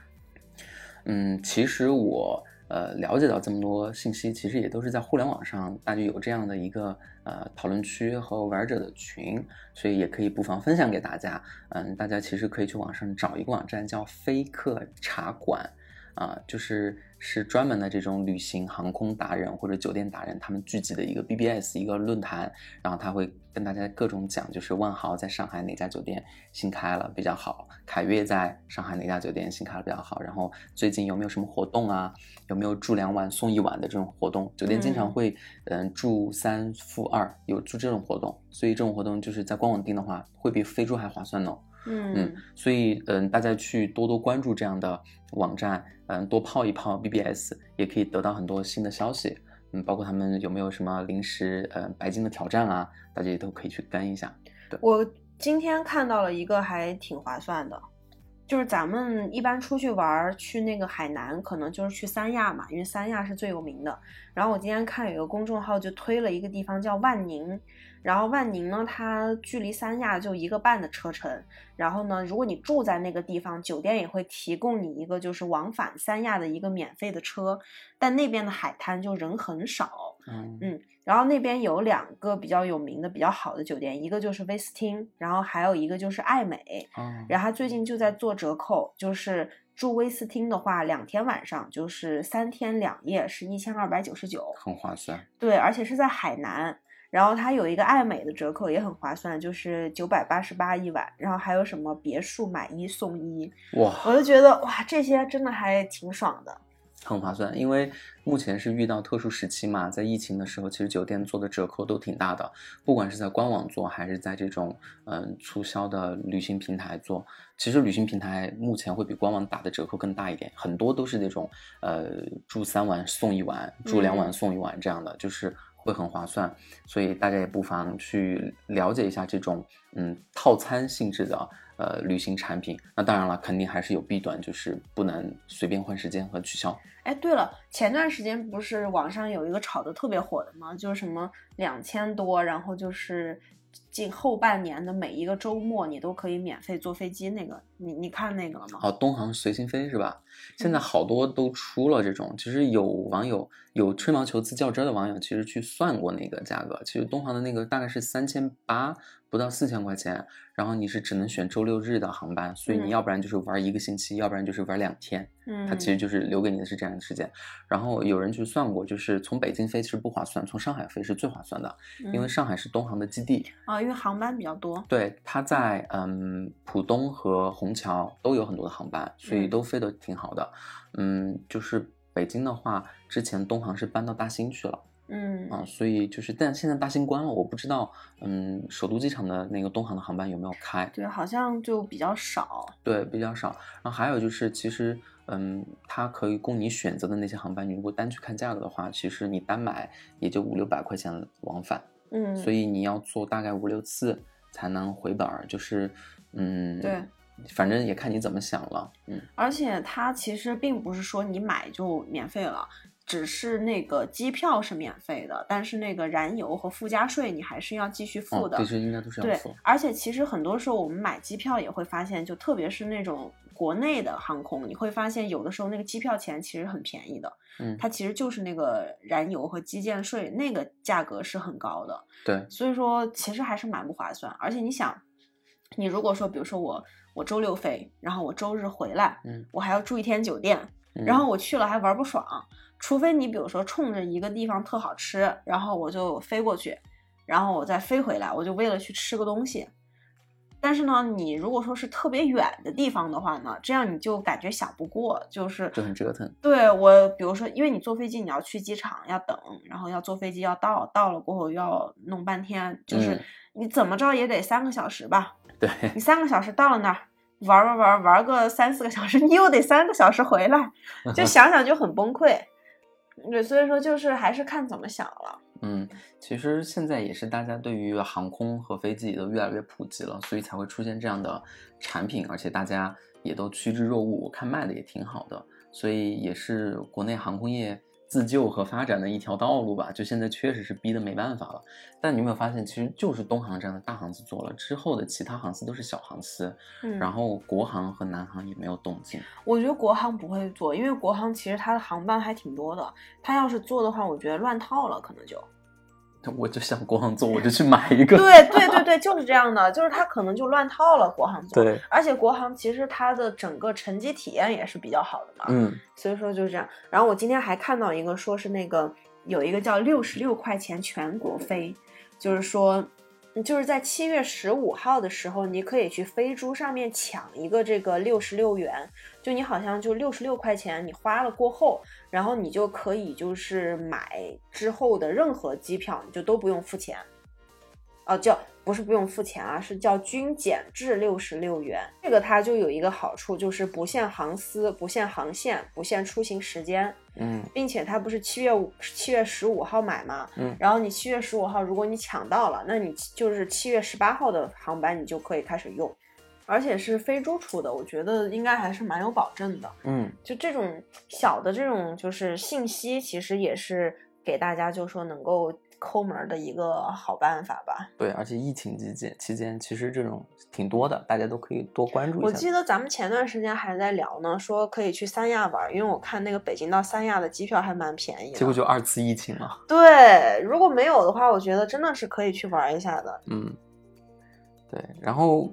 嗯，其实我呃了解到这么多信息，其实也都是在互联网上，大家有这样的一个呃讨论区和玩者的群，所以也可以不妨分享给大家。嗯，大家其实可以去网上找一个网站叫飞客茶馆。啊，就是是专门的这种旅行航空达人或者酒店达人，他们聚集的一个 BBS 一个论坛，然后他会跟大家各种讲，就是万豪在上海哪家酒店新开了比较好，凯悦在上海哪家酒店新开了比较好，然后最近有没有什么活动啊？有没有住两晚送一晚的这种活动？酒店经常会嗯住三付二，有住这种活动，所以这种活动就是在官网订的话，会比飞猪还划算呢。嗯嗯，所以嗯，大家去多多关注这样的网站，嗯，多泡一泡 BBS，也可以得到很多新的消息。嗯，包括他们有没有什么临时呃白金的挑战啊，大家也都可以去跟一下。对，我今天看到了一个还挺划算的，就是咱们一般出去玩去那个海南，可能就是去三亚嘛，因为三亚是最有名的。然后我今天看有一个公众号就推了一个地方叫万宁。然后万宁呢，它距离三亚就一个半的车程。然后呢，如果你住在那个地方，酒店也会提供你一个就是往返三亚的一个免费的车。但那边的海滩就人很少。嗯嗯。然后那边有两个比较有名的、比较好的酒店，一个就是威斯汀，然后还有一个就是爱美。然后它最近就在做折扣，就是住威斯汀的话，两天晚上就是三天两夜是一千二百九十九，很划算。对，而且是在海南。然后它有一个爱美的折扣也很划算，就是九百八十八一晚。然后还有什么别墅买一送一，哇，我就觉得哇，这些真的还挺爽的。很划算，因为目前是遇到特殊时期嘛，在疫情的时候，其实酒店做的折扣都挺大的，不管是在官网做，还是在这种嗯促销的旅行平台做，其实旅行平台目前会比官网打的折扣更大一点，很多都是那种呃住三晚送一晚，住两晚送一晚这样的，就是会很划算，所以大家也不妨去了解一下这种嗯套餐性质的。呃，旅行产品，那当然了，肯定还是有弊端，就是不能随便换时间和取消。哎，对了，前段时间不是网上有一个炒的特别火的吗？就是什么两千多，然后就是近后半年的每一个周末，你都可以免费坐飞机。那个，你你看那个了吗？哦，东航随心飞是吧？现在好多都出了这种，其实有网友有吹毛求疵较真的网友，其实去算过那个价格，其实东航的那个大概是三千八。不到四千块钱，然后你是只能选周六日的航班，所以你要不然就是玩一个星期，要不然就是玩两天。嗯，它其实就是留给你的是这样的时间。然后有人去算过，就是从北京飞其实不划算，从上海飞是最划算的，因为上海是东航的基地啊，因为航班比较多。对，它在嗯浦东和虹桥都有很多的航班，所以都飞得挺好的。嗯，就是北京的话，之前东航是搬到大兴去了。嗯啊，所以就是，但现在大兴关了，我不知道，嗯，首都机场的那个东航的航班有没有开？对，好像就比较少。对，比较少。然后还有就是，其实，嗯，它可以供你选择的那些航班，你如果单去看价格的话，其实你单买也就五六百块钱往返。嗯。所以你要坐大概五六次才能回本儿，就是，嗯，对，反正也看你怎么想了。嗯。而且它其实并不是说你买就免费了。只是那个机票是免费的，但是那个燃油和附加税你还是要继续付的。这些应该都是要付。对，而且其实很多时候我们买机票也会发现，就特别是那种国内的航空，你会发现有的时候那个机票钱其实很便宜的。嗯，它其实就是那个燃油和基建税那个价格是很高的。对，所以说其实还是蛮不划算。而且你想，你如果说比如说我我周六飞，然后我周日回来，嗯，我还要住一天酒店，然后我去了还玩不爽。除非你比如说冲着一个地方特好吃，然后我就飞过去，然后我再飞回来，我就为了去吃个东西。但是呢，你如果说是特别远的地方的话呢，这样你就感觉想不过，就是就很折腾。对我，比如说，因为你坐飞机你要去机场要等，然后要坐飞机要到，到了过后要弄半天，就是你怎么着也得三个小时吧？对，你三个小时到了那儿。玩玩玩玩个三四个小时，你又得三个小时回来，就想想就很崩溃。对，所以说就是还是看怎么想了。嗯，其实现在也是大家对于航空和飞机都越来越普及了，所以才会出现这样的产品，而且大家也都趋之若鹜，我看卖的也挺好的，所以也是国内航空业。自救和发展的一条道路吧，就现在确实是逼得没办法了。但你有没有发现，其实就是东航这样的大航司做了之后的其他航司都是小航司，嗯，然后国航和南航也没有动静。我觉得国航不会做，因为国航其实它的航班还挺多的，它要是做的话，我觉得乱套了，可能就。我就想国航做，我就 [LAUGHS] 去买一个。对对对对，就是这样的，就是它可能就乱套了。国航做，对，而且国航其实它的整个乘机体验也是比较好的嘛。嗯，所以说就是这样。然后我今天还看到一个，说是那个有一个叫六十六块钱全国飞，就是说。就是在七月十五号的时候，你可以去飞猪上面抢一个这个六十六元，就你好像就六十六块钱，你花了过后，然后你就可以就是买之后的任何机票，你就都不用付钱，哦，叫不是不用付钱啊，是叫均减至六十六元。这个它就有一个好处，就是不限航司、不限航线、不限出行时间。嗯，并且它不是七月五七月十五号买吗？嗯，然后你七月十五号，如果你抢到了，那你就是七月十八号的航班，你就可以开始用，而且是飞猪出的，我觉得应该还是蛮有保证的。嗯，就这种小的这种就是信息，其实也是给大家就说能够。抠门的一个好办法吧。对，而且疫情期间期间，其实这种挺多的，大家都可以多关注一下。我记得咱们前段时间还在聊呢，说可以去三亚玩，因为我看那个北京到三亚的机票还蛮便宜。结果就二次疫情了。对，如果没有的话，我觉得真的是可以去玩一下的。嗯，对。然后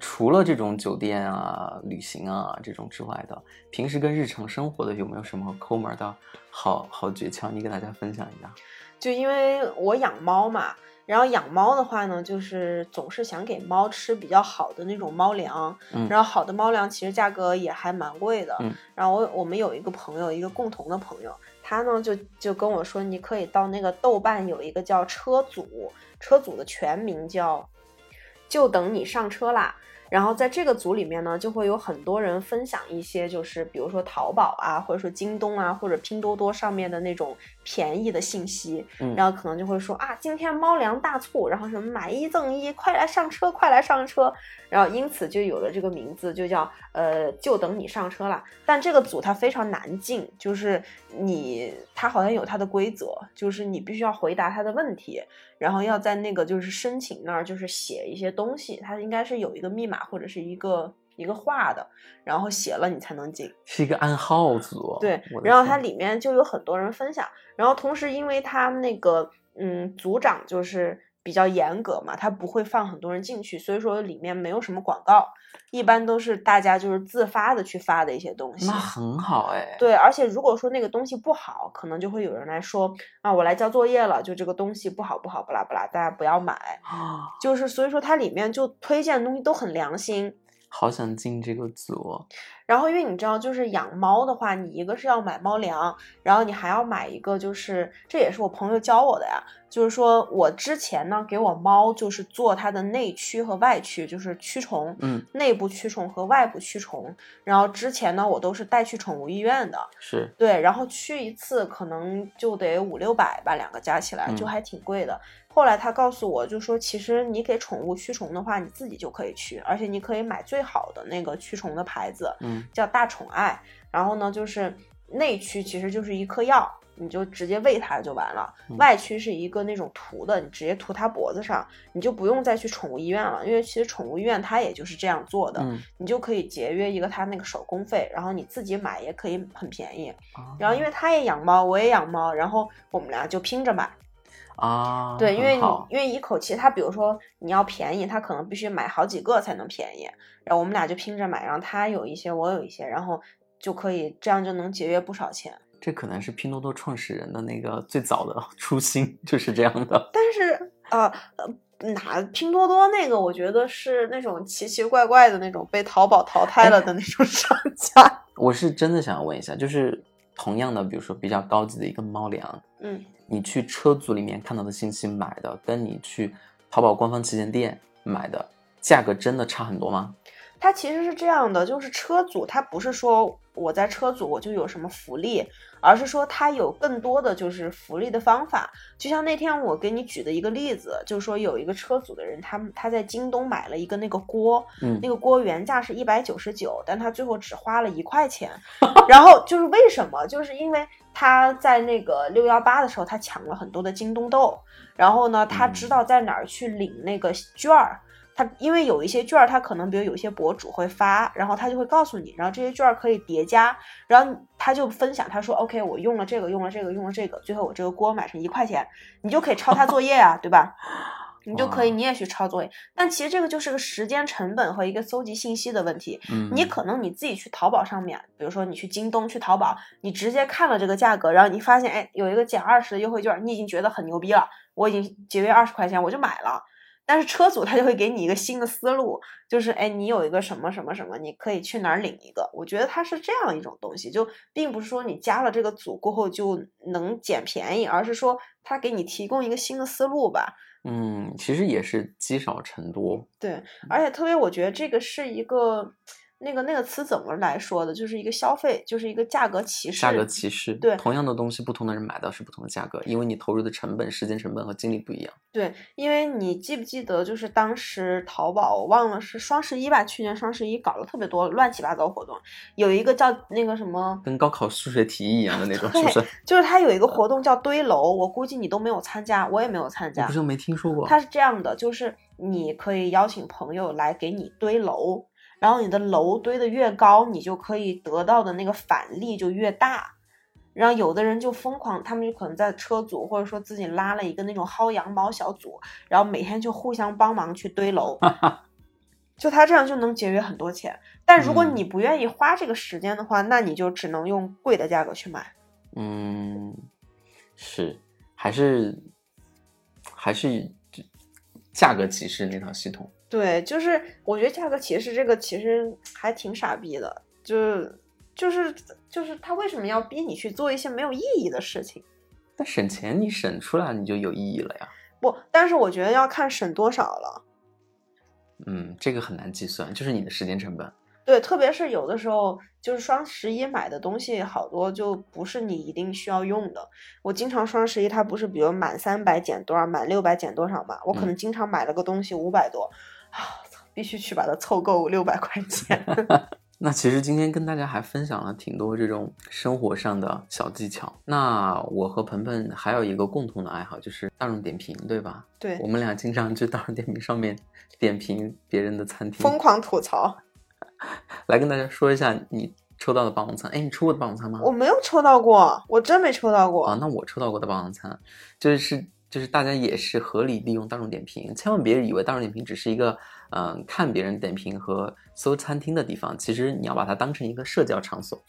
除了这种酒店啊、旅行啊这种之外的，平时跟日常生活的有没有什么抠门的好好诀窍？你给大家分享一下。就因为我养猫嘛。然后养猫的话呢，就是总是想给猫吃比较好的那种猫粮，嗯然后好的猫粮其实价格也还蛮贵的。嗯然后我我们有一个朋友，一个共同的朋友，他呢就就跟我说，你可以到那个豆瓣有一个叫车组，车组的全名叫“就等你上车啦”。然后在这个组里面呢，就会有很多人分享一些，就是比如说淘宝啊，或者说京东啊，或者拼多多上面的那种便宜的信息。嗯然后可能就会说啊，今天猫粮大促，然后什么买一赠一，快来上车，快来上车。然后因此就有了这个名字，就叫呃，就等你上车了。但这个组它非常难进，就是你它好像有它的规则，就是你必须要回答它的问题，然后要在那个就是申请那儿就是写一些东西，它应该是有一个密码或者是一个一个话的，然后写了你才能进。是一个暗号组。对然后它里面就有很多人分享，然后同时因为他那个嗯组长就是比较严格嘛，它不会放很多人进去，所以说里面没有什么广告，一般都是大家就是自发的去发的一些东西那。很好哎。对，而且如果说那个东西不好，可能就会有人来说啊，我来交作业了，就这个东西不好不好，不啦不啦，大家不要买。啊，就是所以说它里面就推荐的东西都很良心，好想进这个组。然后，因为你知道，就是养猫的话，你一个是要买猫粮，然后你还要买一个，就是这也是我朋友教我的呀。就是说我之前呢，给我猫就是做它的内驱和外驱，就是驱虫，嗯，内部驱虫和外部驱虫。然后之前呢，我都是带去宠物医院的，是。对，然后去一次可能就得五六百吧，两个加起来就嗯还挺贵的。后来他告诉我，就说其实你给宠物驱虫的话，你自己就可以驱，而且你可以买最好的那个驱虫的牌子，嗯叫大宠爱。然后呢，就是内驱其实就是一颗药，你就直接喂它就完了。嗯外驱是一个那种涂的，你直接涂它脖子上，你就不用再去宠物医院了，因为其实宠物医院它也就是这样做的，嗯。你就可以节约一个它那个手工费，然后你自己买也可以很便宜。啊然后因为他也养猫，我也养猫，然后我们俩就拼着买。啊，对，因为你因为一口气，他比如说你要便宜，他可能必须买好几个才能便宜。然后我们俩就拼着买，然后他有一些，我有一些，然后就可以这样就能节约不少钱。这可能是拼多多创始人的那个最早的 [LAUGHS] 初心，就是这样的。但是呃呃，哪拼多多那个，我觉得是那种奇奇怪怪的那种被淘宝淘汰了的那种商家。[LAUGHS] 我是真的想问一下，就是同样的，比如说比较高级的一个猫粮，嗯，你去车组里面看到的信息买的，跟你去淘宝官方旗舰店买的价格真的差很多吗？它其实是这样的，就是车组它不是说我在车组我就有什么福利，而是说它有更多的就是福利的方法。就像那天我给你举的一个例子，就是说有一个车组的人，他们他在京东买了一个那个锅，嗯那个锅原价是一百九十九，但他最后只花了一块钱。[LAUGHS] 然后就是为什么？就是因为他在那个六幺八的时候，他抢了很多的京东豆，然后呢，他知道在哪儿去领那个券儿。他因为有一些券儿，他可能比如有一些博主会发，然后他就会告诉你，然后这些券儿可以叠加，然后他就分享，他说 OK，我用了这个，用了这个，用了这个，最后我这个锅买成一块钱，你就可以抄他作业啊，对吧？你就可以你也去抄作业，但其实这个就是个时间成本和一个搜集信息的问题。嗯，你可能你自己去淘宝上面，比如说你去京东、去淘宝，你直接看了这个价格，然后你发现哎有一个减二十的优惠券，你已经觉得很牛逼了，我已经节约二十块钱，我就买了。但是车主他就会给你一个新的思路，就是哎，你有一个什么什么什么，你可以去哪儿领一个。我觉得它是这样一种东西，就并不是说你加了这个组过后就能捡便宜，而是说它给你提供一个新的思路吧。嗯，其实也是积少成多。对，而且特别，我觉得这个是一个那个那个词怎么来说的，就是一个消费，就是一个价格歧视。价格歧视，对同样的东西，不同的人买到是不同的价格，因为你投入的成本、时间成本和精力不一样。对，因为你记不记得，就是当时淘宝，我忘了是双十一吧，去年双十一搞了特别多乱七八糟活动，有一个叫那个什么，跟高考数学题一样的那种，是不是？就是它有一个活动叫堆楼，我估计你都没有参加，我也没有参加我不。是没听说过。它是这样的，就是你可以邀请朋友来给你堆楼，然后你的楼堆的越高，你就可以得到的那个返利就越大。然后有的人就疯狂，他们就可能在车组，或者说自己拉了一个那种薅羊毛小组，然后每天就互相帮忙去堆楼，[LAUGHS] 就他这样就能节约很多钱。但如果嗯你不愿意花这个时间的话，那你就只能用贵的价格去买。嗯，是，还是还是价格歧视那套系统。对，就是我觉得价格歧视这个其实还挺傻逼的，就是就是就是他为什么要逼你去做一些没有意义的事情？那省钱你省出来你就有意义了呀。不，但是我觉得要看省多少了。嗯，这个很难计算，就是你的时间成本。对，特别是有的时候，就是双十一买的东西好多就不是你一定需要用的。我经常双十一它不是比如满三百减多少，满六百减多少嘛？我可能经常买了个东西五百多，啊，[LAUGHS] 必须去把它凑够六百块钱。[LAUGHS] 那其实今天跟大家还分享了挺多这种生活上的小技巧。那我和鹏鹏还有一个共同的爱好，就是大众点评，对吧？对，我们俩经常去大众点评上面点评别人的餐厅，疯狂吐槽。[LAUGHS] 来跟大家说一下你抽到的霸王餐。哎，你抽过霸王餐吗？我没有抽到过，我真没抽到过啊。那我抽到过的霸王餐，就是就是大家也是合理利用大众点评，千万别以为大众点评只是一个嗯看别人点评和搜餐厅的地方，其实你要把它当成一个社交场所。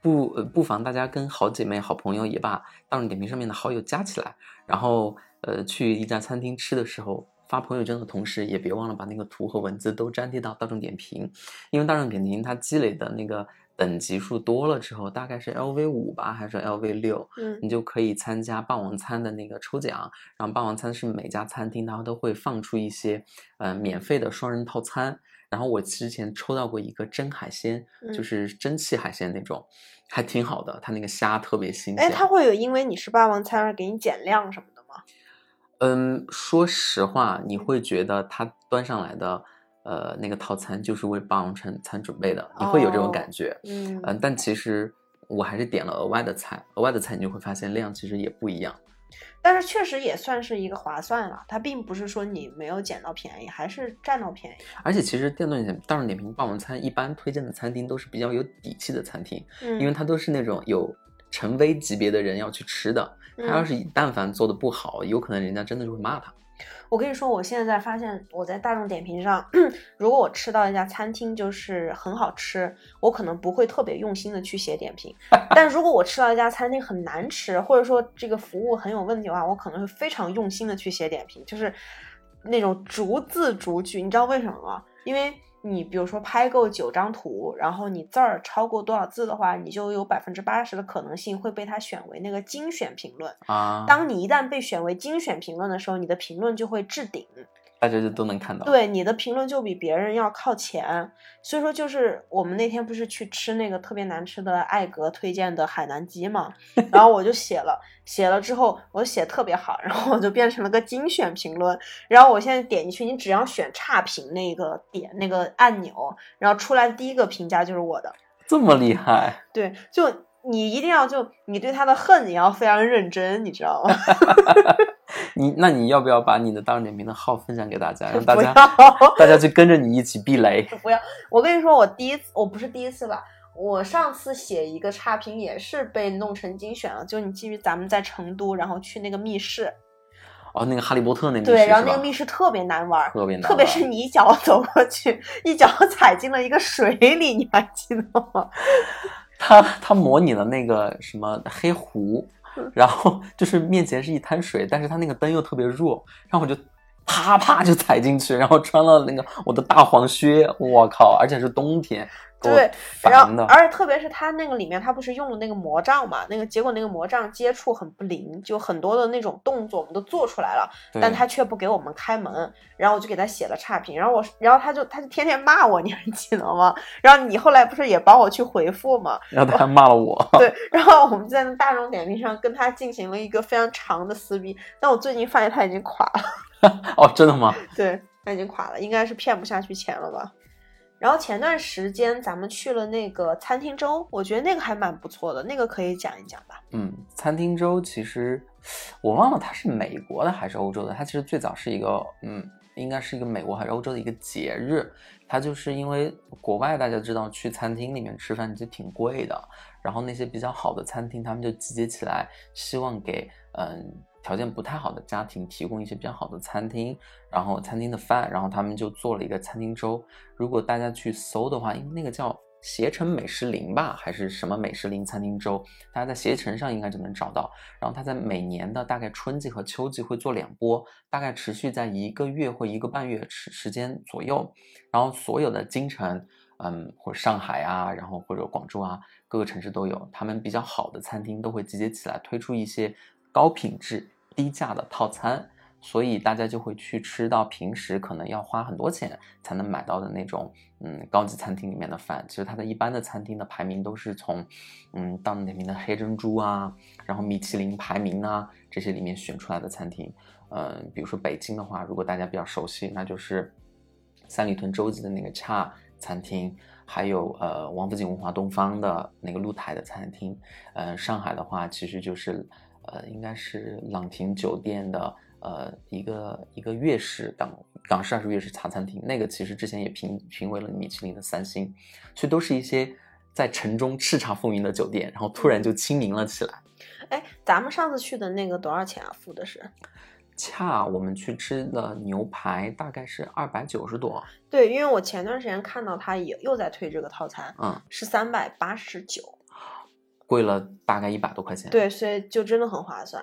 不不妨大家跟好姐妹、好朋友也把大众点评上面的好友加起来，然后呃去一家餐厅吃的时候。发朋友圈的同时，也别忘了把那个图和文字都粘贴到大众点评，因为大众点评它积累的那个等级数多了之后，大概是 LV 五吧，还是 LV 六，嗯，你就可以参加霸王餐的那个抽奖。然后霸王餐是每家餐厅它都会放出一些呃免费的双人套餐。然后我之前抽到过一个蒸海鲜，就是蒸汽海鲜那种，还挺好的，它那个虾特别新鲜。哎，它会有因为你是霸王餐而给你减量什么的吗？嗯，说实话，你会觉得它端上来的，呃，那个套餐就是为霸王餐餐准备的，你会有这种感觉。嗯，嗯，但其实我还是点了额外的菜，额外的菜你就会发现量其实也不一样。但是确实也算是一个划算了，它并不是说你没有捡到便宜，还是占到便宜。而且其实电动点大众点评霸王餐一般推荐的餐厅都是比较有底气的餐厅，嗯，因为它都是那种有陈威级别的人要去吃的。他要是但凡做的不好，有可能人家真的就会骂他。我跟你说，我现在发现我在大众点评上，[CLEARS THROAT] 如果我吃到一家餐厅就是很好吃，我可能不会特别用心的去写点评。[LAUGHS] 但如果我吃到一家餐厅很难吃，或者说这个服务很有问题的话，我可能会非常用心的去写点评，就是那种逐字逐句。你知道为什么吗？因为。你比如说拍够九张图，然后你字儿超过多少字的话，你就有百分之八十的可能性会被他选为那个精选评论啊。当你一旦被选为精选评论的时候，你的评论就会置顶。大家就都能看到，对你的评论就比别人要靠前，所以说就是我们那天不是去吃那个特别难吃的艾格推荐的海南鸡嘛，[LAUGHS] 然后我就写了，写了之后我写特别好，然后我就变成了个精选评论，然后我现在点进去，你只要选差评那个点那个按钮，然后出来的第一个评价就是我的，这么厉害？对，就你一定要就你对他的恨也要非常认真，你知道吗？[LAUGHS] 你那你要不要把你的大众点评的号分享给大家，[LAUGHS] 让大家大家去跟着你一起避雷？[LAUGHS] 不要！我跟你说，我第一次，我不是第一次吧？我上次写一个差评也是被弄成精选了。就你记得咱们在成都，然后去那个密室，哦，那个哈利波特那密室对，然后那个密室特别难玩，特别难，特别是你一脚 [LAUGHS] 走过去，一脚踩进了一个水里，你还记得吗？他他模拟了那个什么黑湖。然后就是面前是一滩水，但是它那个灯又特别弱，然后我就啪啪就踩进去，然后穿了那个我的大黄靴，我靠，而且是冬天。对，然后而且特别是它那个里面，它不是用了那个魔杖嘛？那个结果那个魔杖接触很不灵，就很多的那种动作我们都做出来了，但他却不给我们开门，然后我就给他写了差评，然后我然后他就他就天天骂我，你还记得吗？[LAUGHS] 然后你后来不是也帮我去回复吗？然后他还骂了我。[LAUGHS] 对，然后我们在那大众点评上跟他进行了一个非常长的撕逼，但我最近发现他已经垮了。[LAUGHS] 哦，真的吗？[LAUGHS] 对，他已经垮了，应该是骗不下去钱了吧。然后前段时间咱们去了那个餐厅周，我觉得那个还蛮不错的，那个可以讲一讲吧。嗯，餐厅周其实我忘了它是美国的还是欧洲的，它其实最早是一个嗯，应该是一个美国还是欧洲的一个节日。它就是因为国外大家知道去餐厅里面吃饭其实挺贵的，然后那些比较好的餐厅他们就集结起来，希望给嗯。条件不太好的家庭提供一些比较好的餐厅，然后餐厅的饭，然后他们就做了一个餐厅周。如果大家去搜的话，因为那个叫携程美食林吧，还是什么美食林餐厅周，大家在携程上应该就能找到。然后它在每年的大概春季和秋季会做两波，大概持续在一个月或一个半月时时间左右。然后所有的京城，嗯，或者上海啊，然后或者广州啊，各个城市都有，他们比较好的餐厅都会集结起来推出一些高品质、低价的套餐。所以大家就会去吃到平时可能要花很多钱才能买到的那种，嗯，高级餐厅里面的饭。其实它的一般的餐厅的排名都是从，嗯，当地名的黑珍珠啊，然后米其林排名啊这些里面选出来的餐厅。嗯，比如说北京的话，如果大家比较熟悉，那就是三里屯洲际的那个恰餐厅，还有呃王府井文华东方的那个露台的餐厅。呃，上海的话，其实就是呃应该是朗廷酒店的。呃，一个一个粤式港港式还是粤式茶餐厅，那个其实之前也评评为了米其林的三星，所以都是一些在城中叱咤风云的酒店，然后突然就亲民了起来。哎，咱们上次去的那个多少钱啊？付的是？恰我们去吃的牛排大概是二百九十多。对，因为我前段时间看到他也又在推这个套餐，嗯，是三百八十九，贵了大概一百多块钱。对，所以就真的很划算。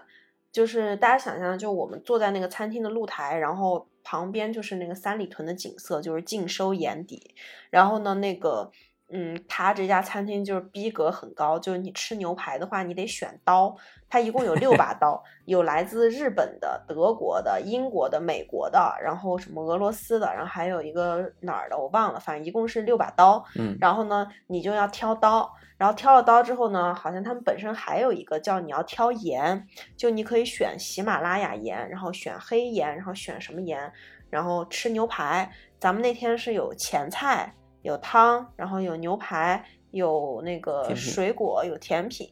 就是大家想象，就我们坐在那个餐厅的露台，然后旁边就是那个三里屯的景色，就是尽收眼底。然后呢，那个，嗯，他这家餐厅就是逼格很高，就是你吃牛排的话，你得选刀。它一共有六把刀，有来自日本的、德国的、英国的、美国的，然后什么俄罗斯的，然后还有一个哪儿的我忘了，反正一共是六把刀。嗯，然后呢，你就要挑刀。然后挑了刀之后呢，好像他们本身还有一个叫你要挑盐，就你可以选喜马拉雅盐，然后选黑盐，然后选什么盐，然后吃牛排。咱们那天是有前菜、有汤，然后有牛排，有那个水果，有甜品，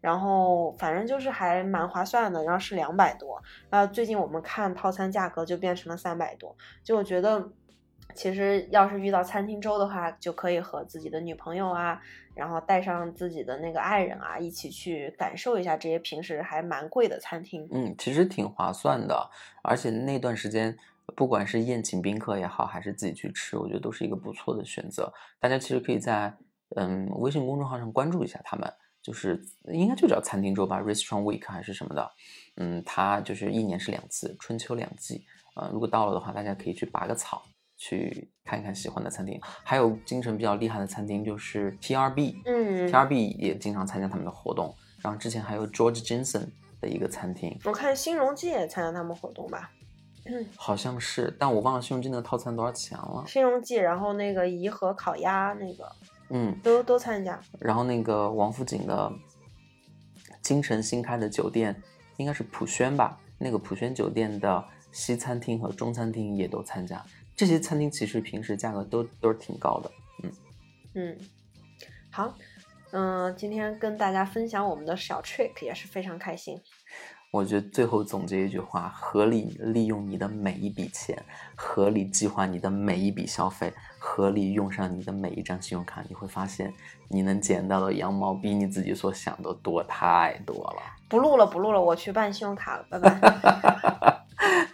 然后反正就是还蛮划算的。然后是两百多，然后最近我们看套餐价格就变成了三百多，就我觉得。其实要是遇到餐厅周的话，就可以和自己的女朋友啊，然后带上自己的那个爱人啊，一起去感受一下这些平时还蛮贵的餐厅。嗯，其实挺划算的，而且那段时间，不管是宴请宾客也好，还是自己去吃，我觉得都是一个不错的选择。大家其实可以在嗯微信公众号上关注一下他们，就是应该就叫餐厅周吧，Restaurant Week 还是什么的。嗯，它就是一年是两次，春秋两季。呃，如果到了的话，大家可以去拔个草。去看一看喜欢的餐厅，还有京城比较厉害的餐厅就是 T R B，嗯，T R B 也经常参加他们的活动。然后之前还有 George Jensen 的一个餐厅，我看新荣记也参加他们活动吧，嗯，好像是，但我忘了新荣记那个套餐多少钱了。新荣记，然后那个颐和烤鸭那个，嗯，都都参加。然后那个王府井的京城新开的酒店应该是普轩吧，那个普轩酒店的西餐厅和中餐厅也都参加。这些餐厅其实平时价格都都是挺高的，嗯嗯，好，嗯，今天跟大家分享我们的小 trick 也是非常开心。我觉得最后总结一句话：合理利用你的每一笔钱，合理计划你的每一笔消费，合理用上你的每一张信用卡，你会发现你能捡到的羊毛比你自己所想的多太多了。不录了，不录了，我去办信用卡了，拜拜。[LAUGHS]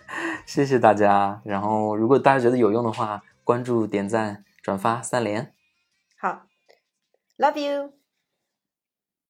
谢谢大家，然后如果大家觉得有用的话，关注、点赞、转发三连。好，Love you。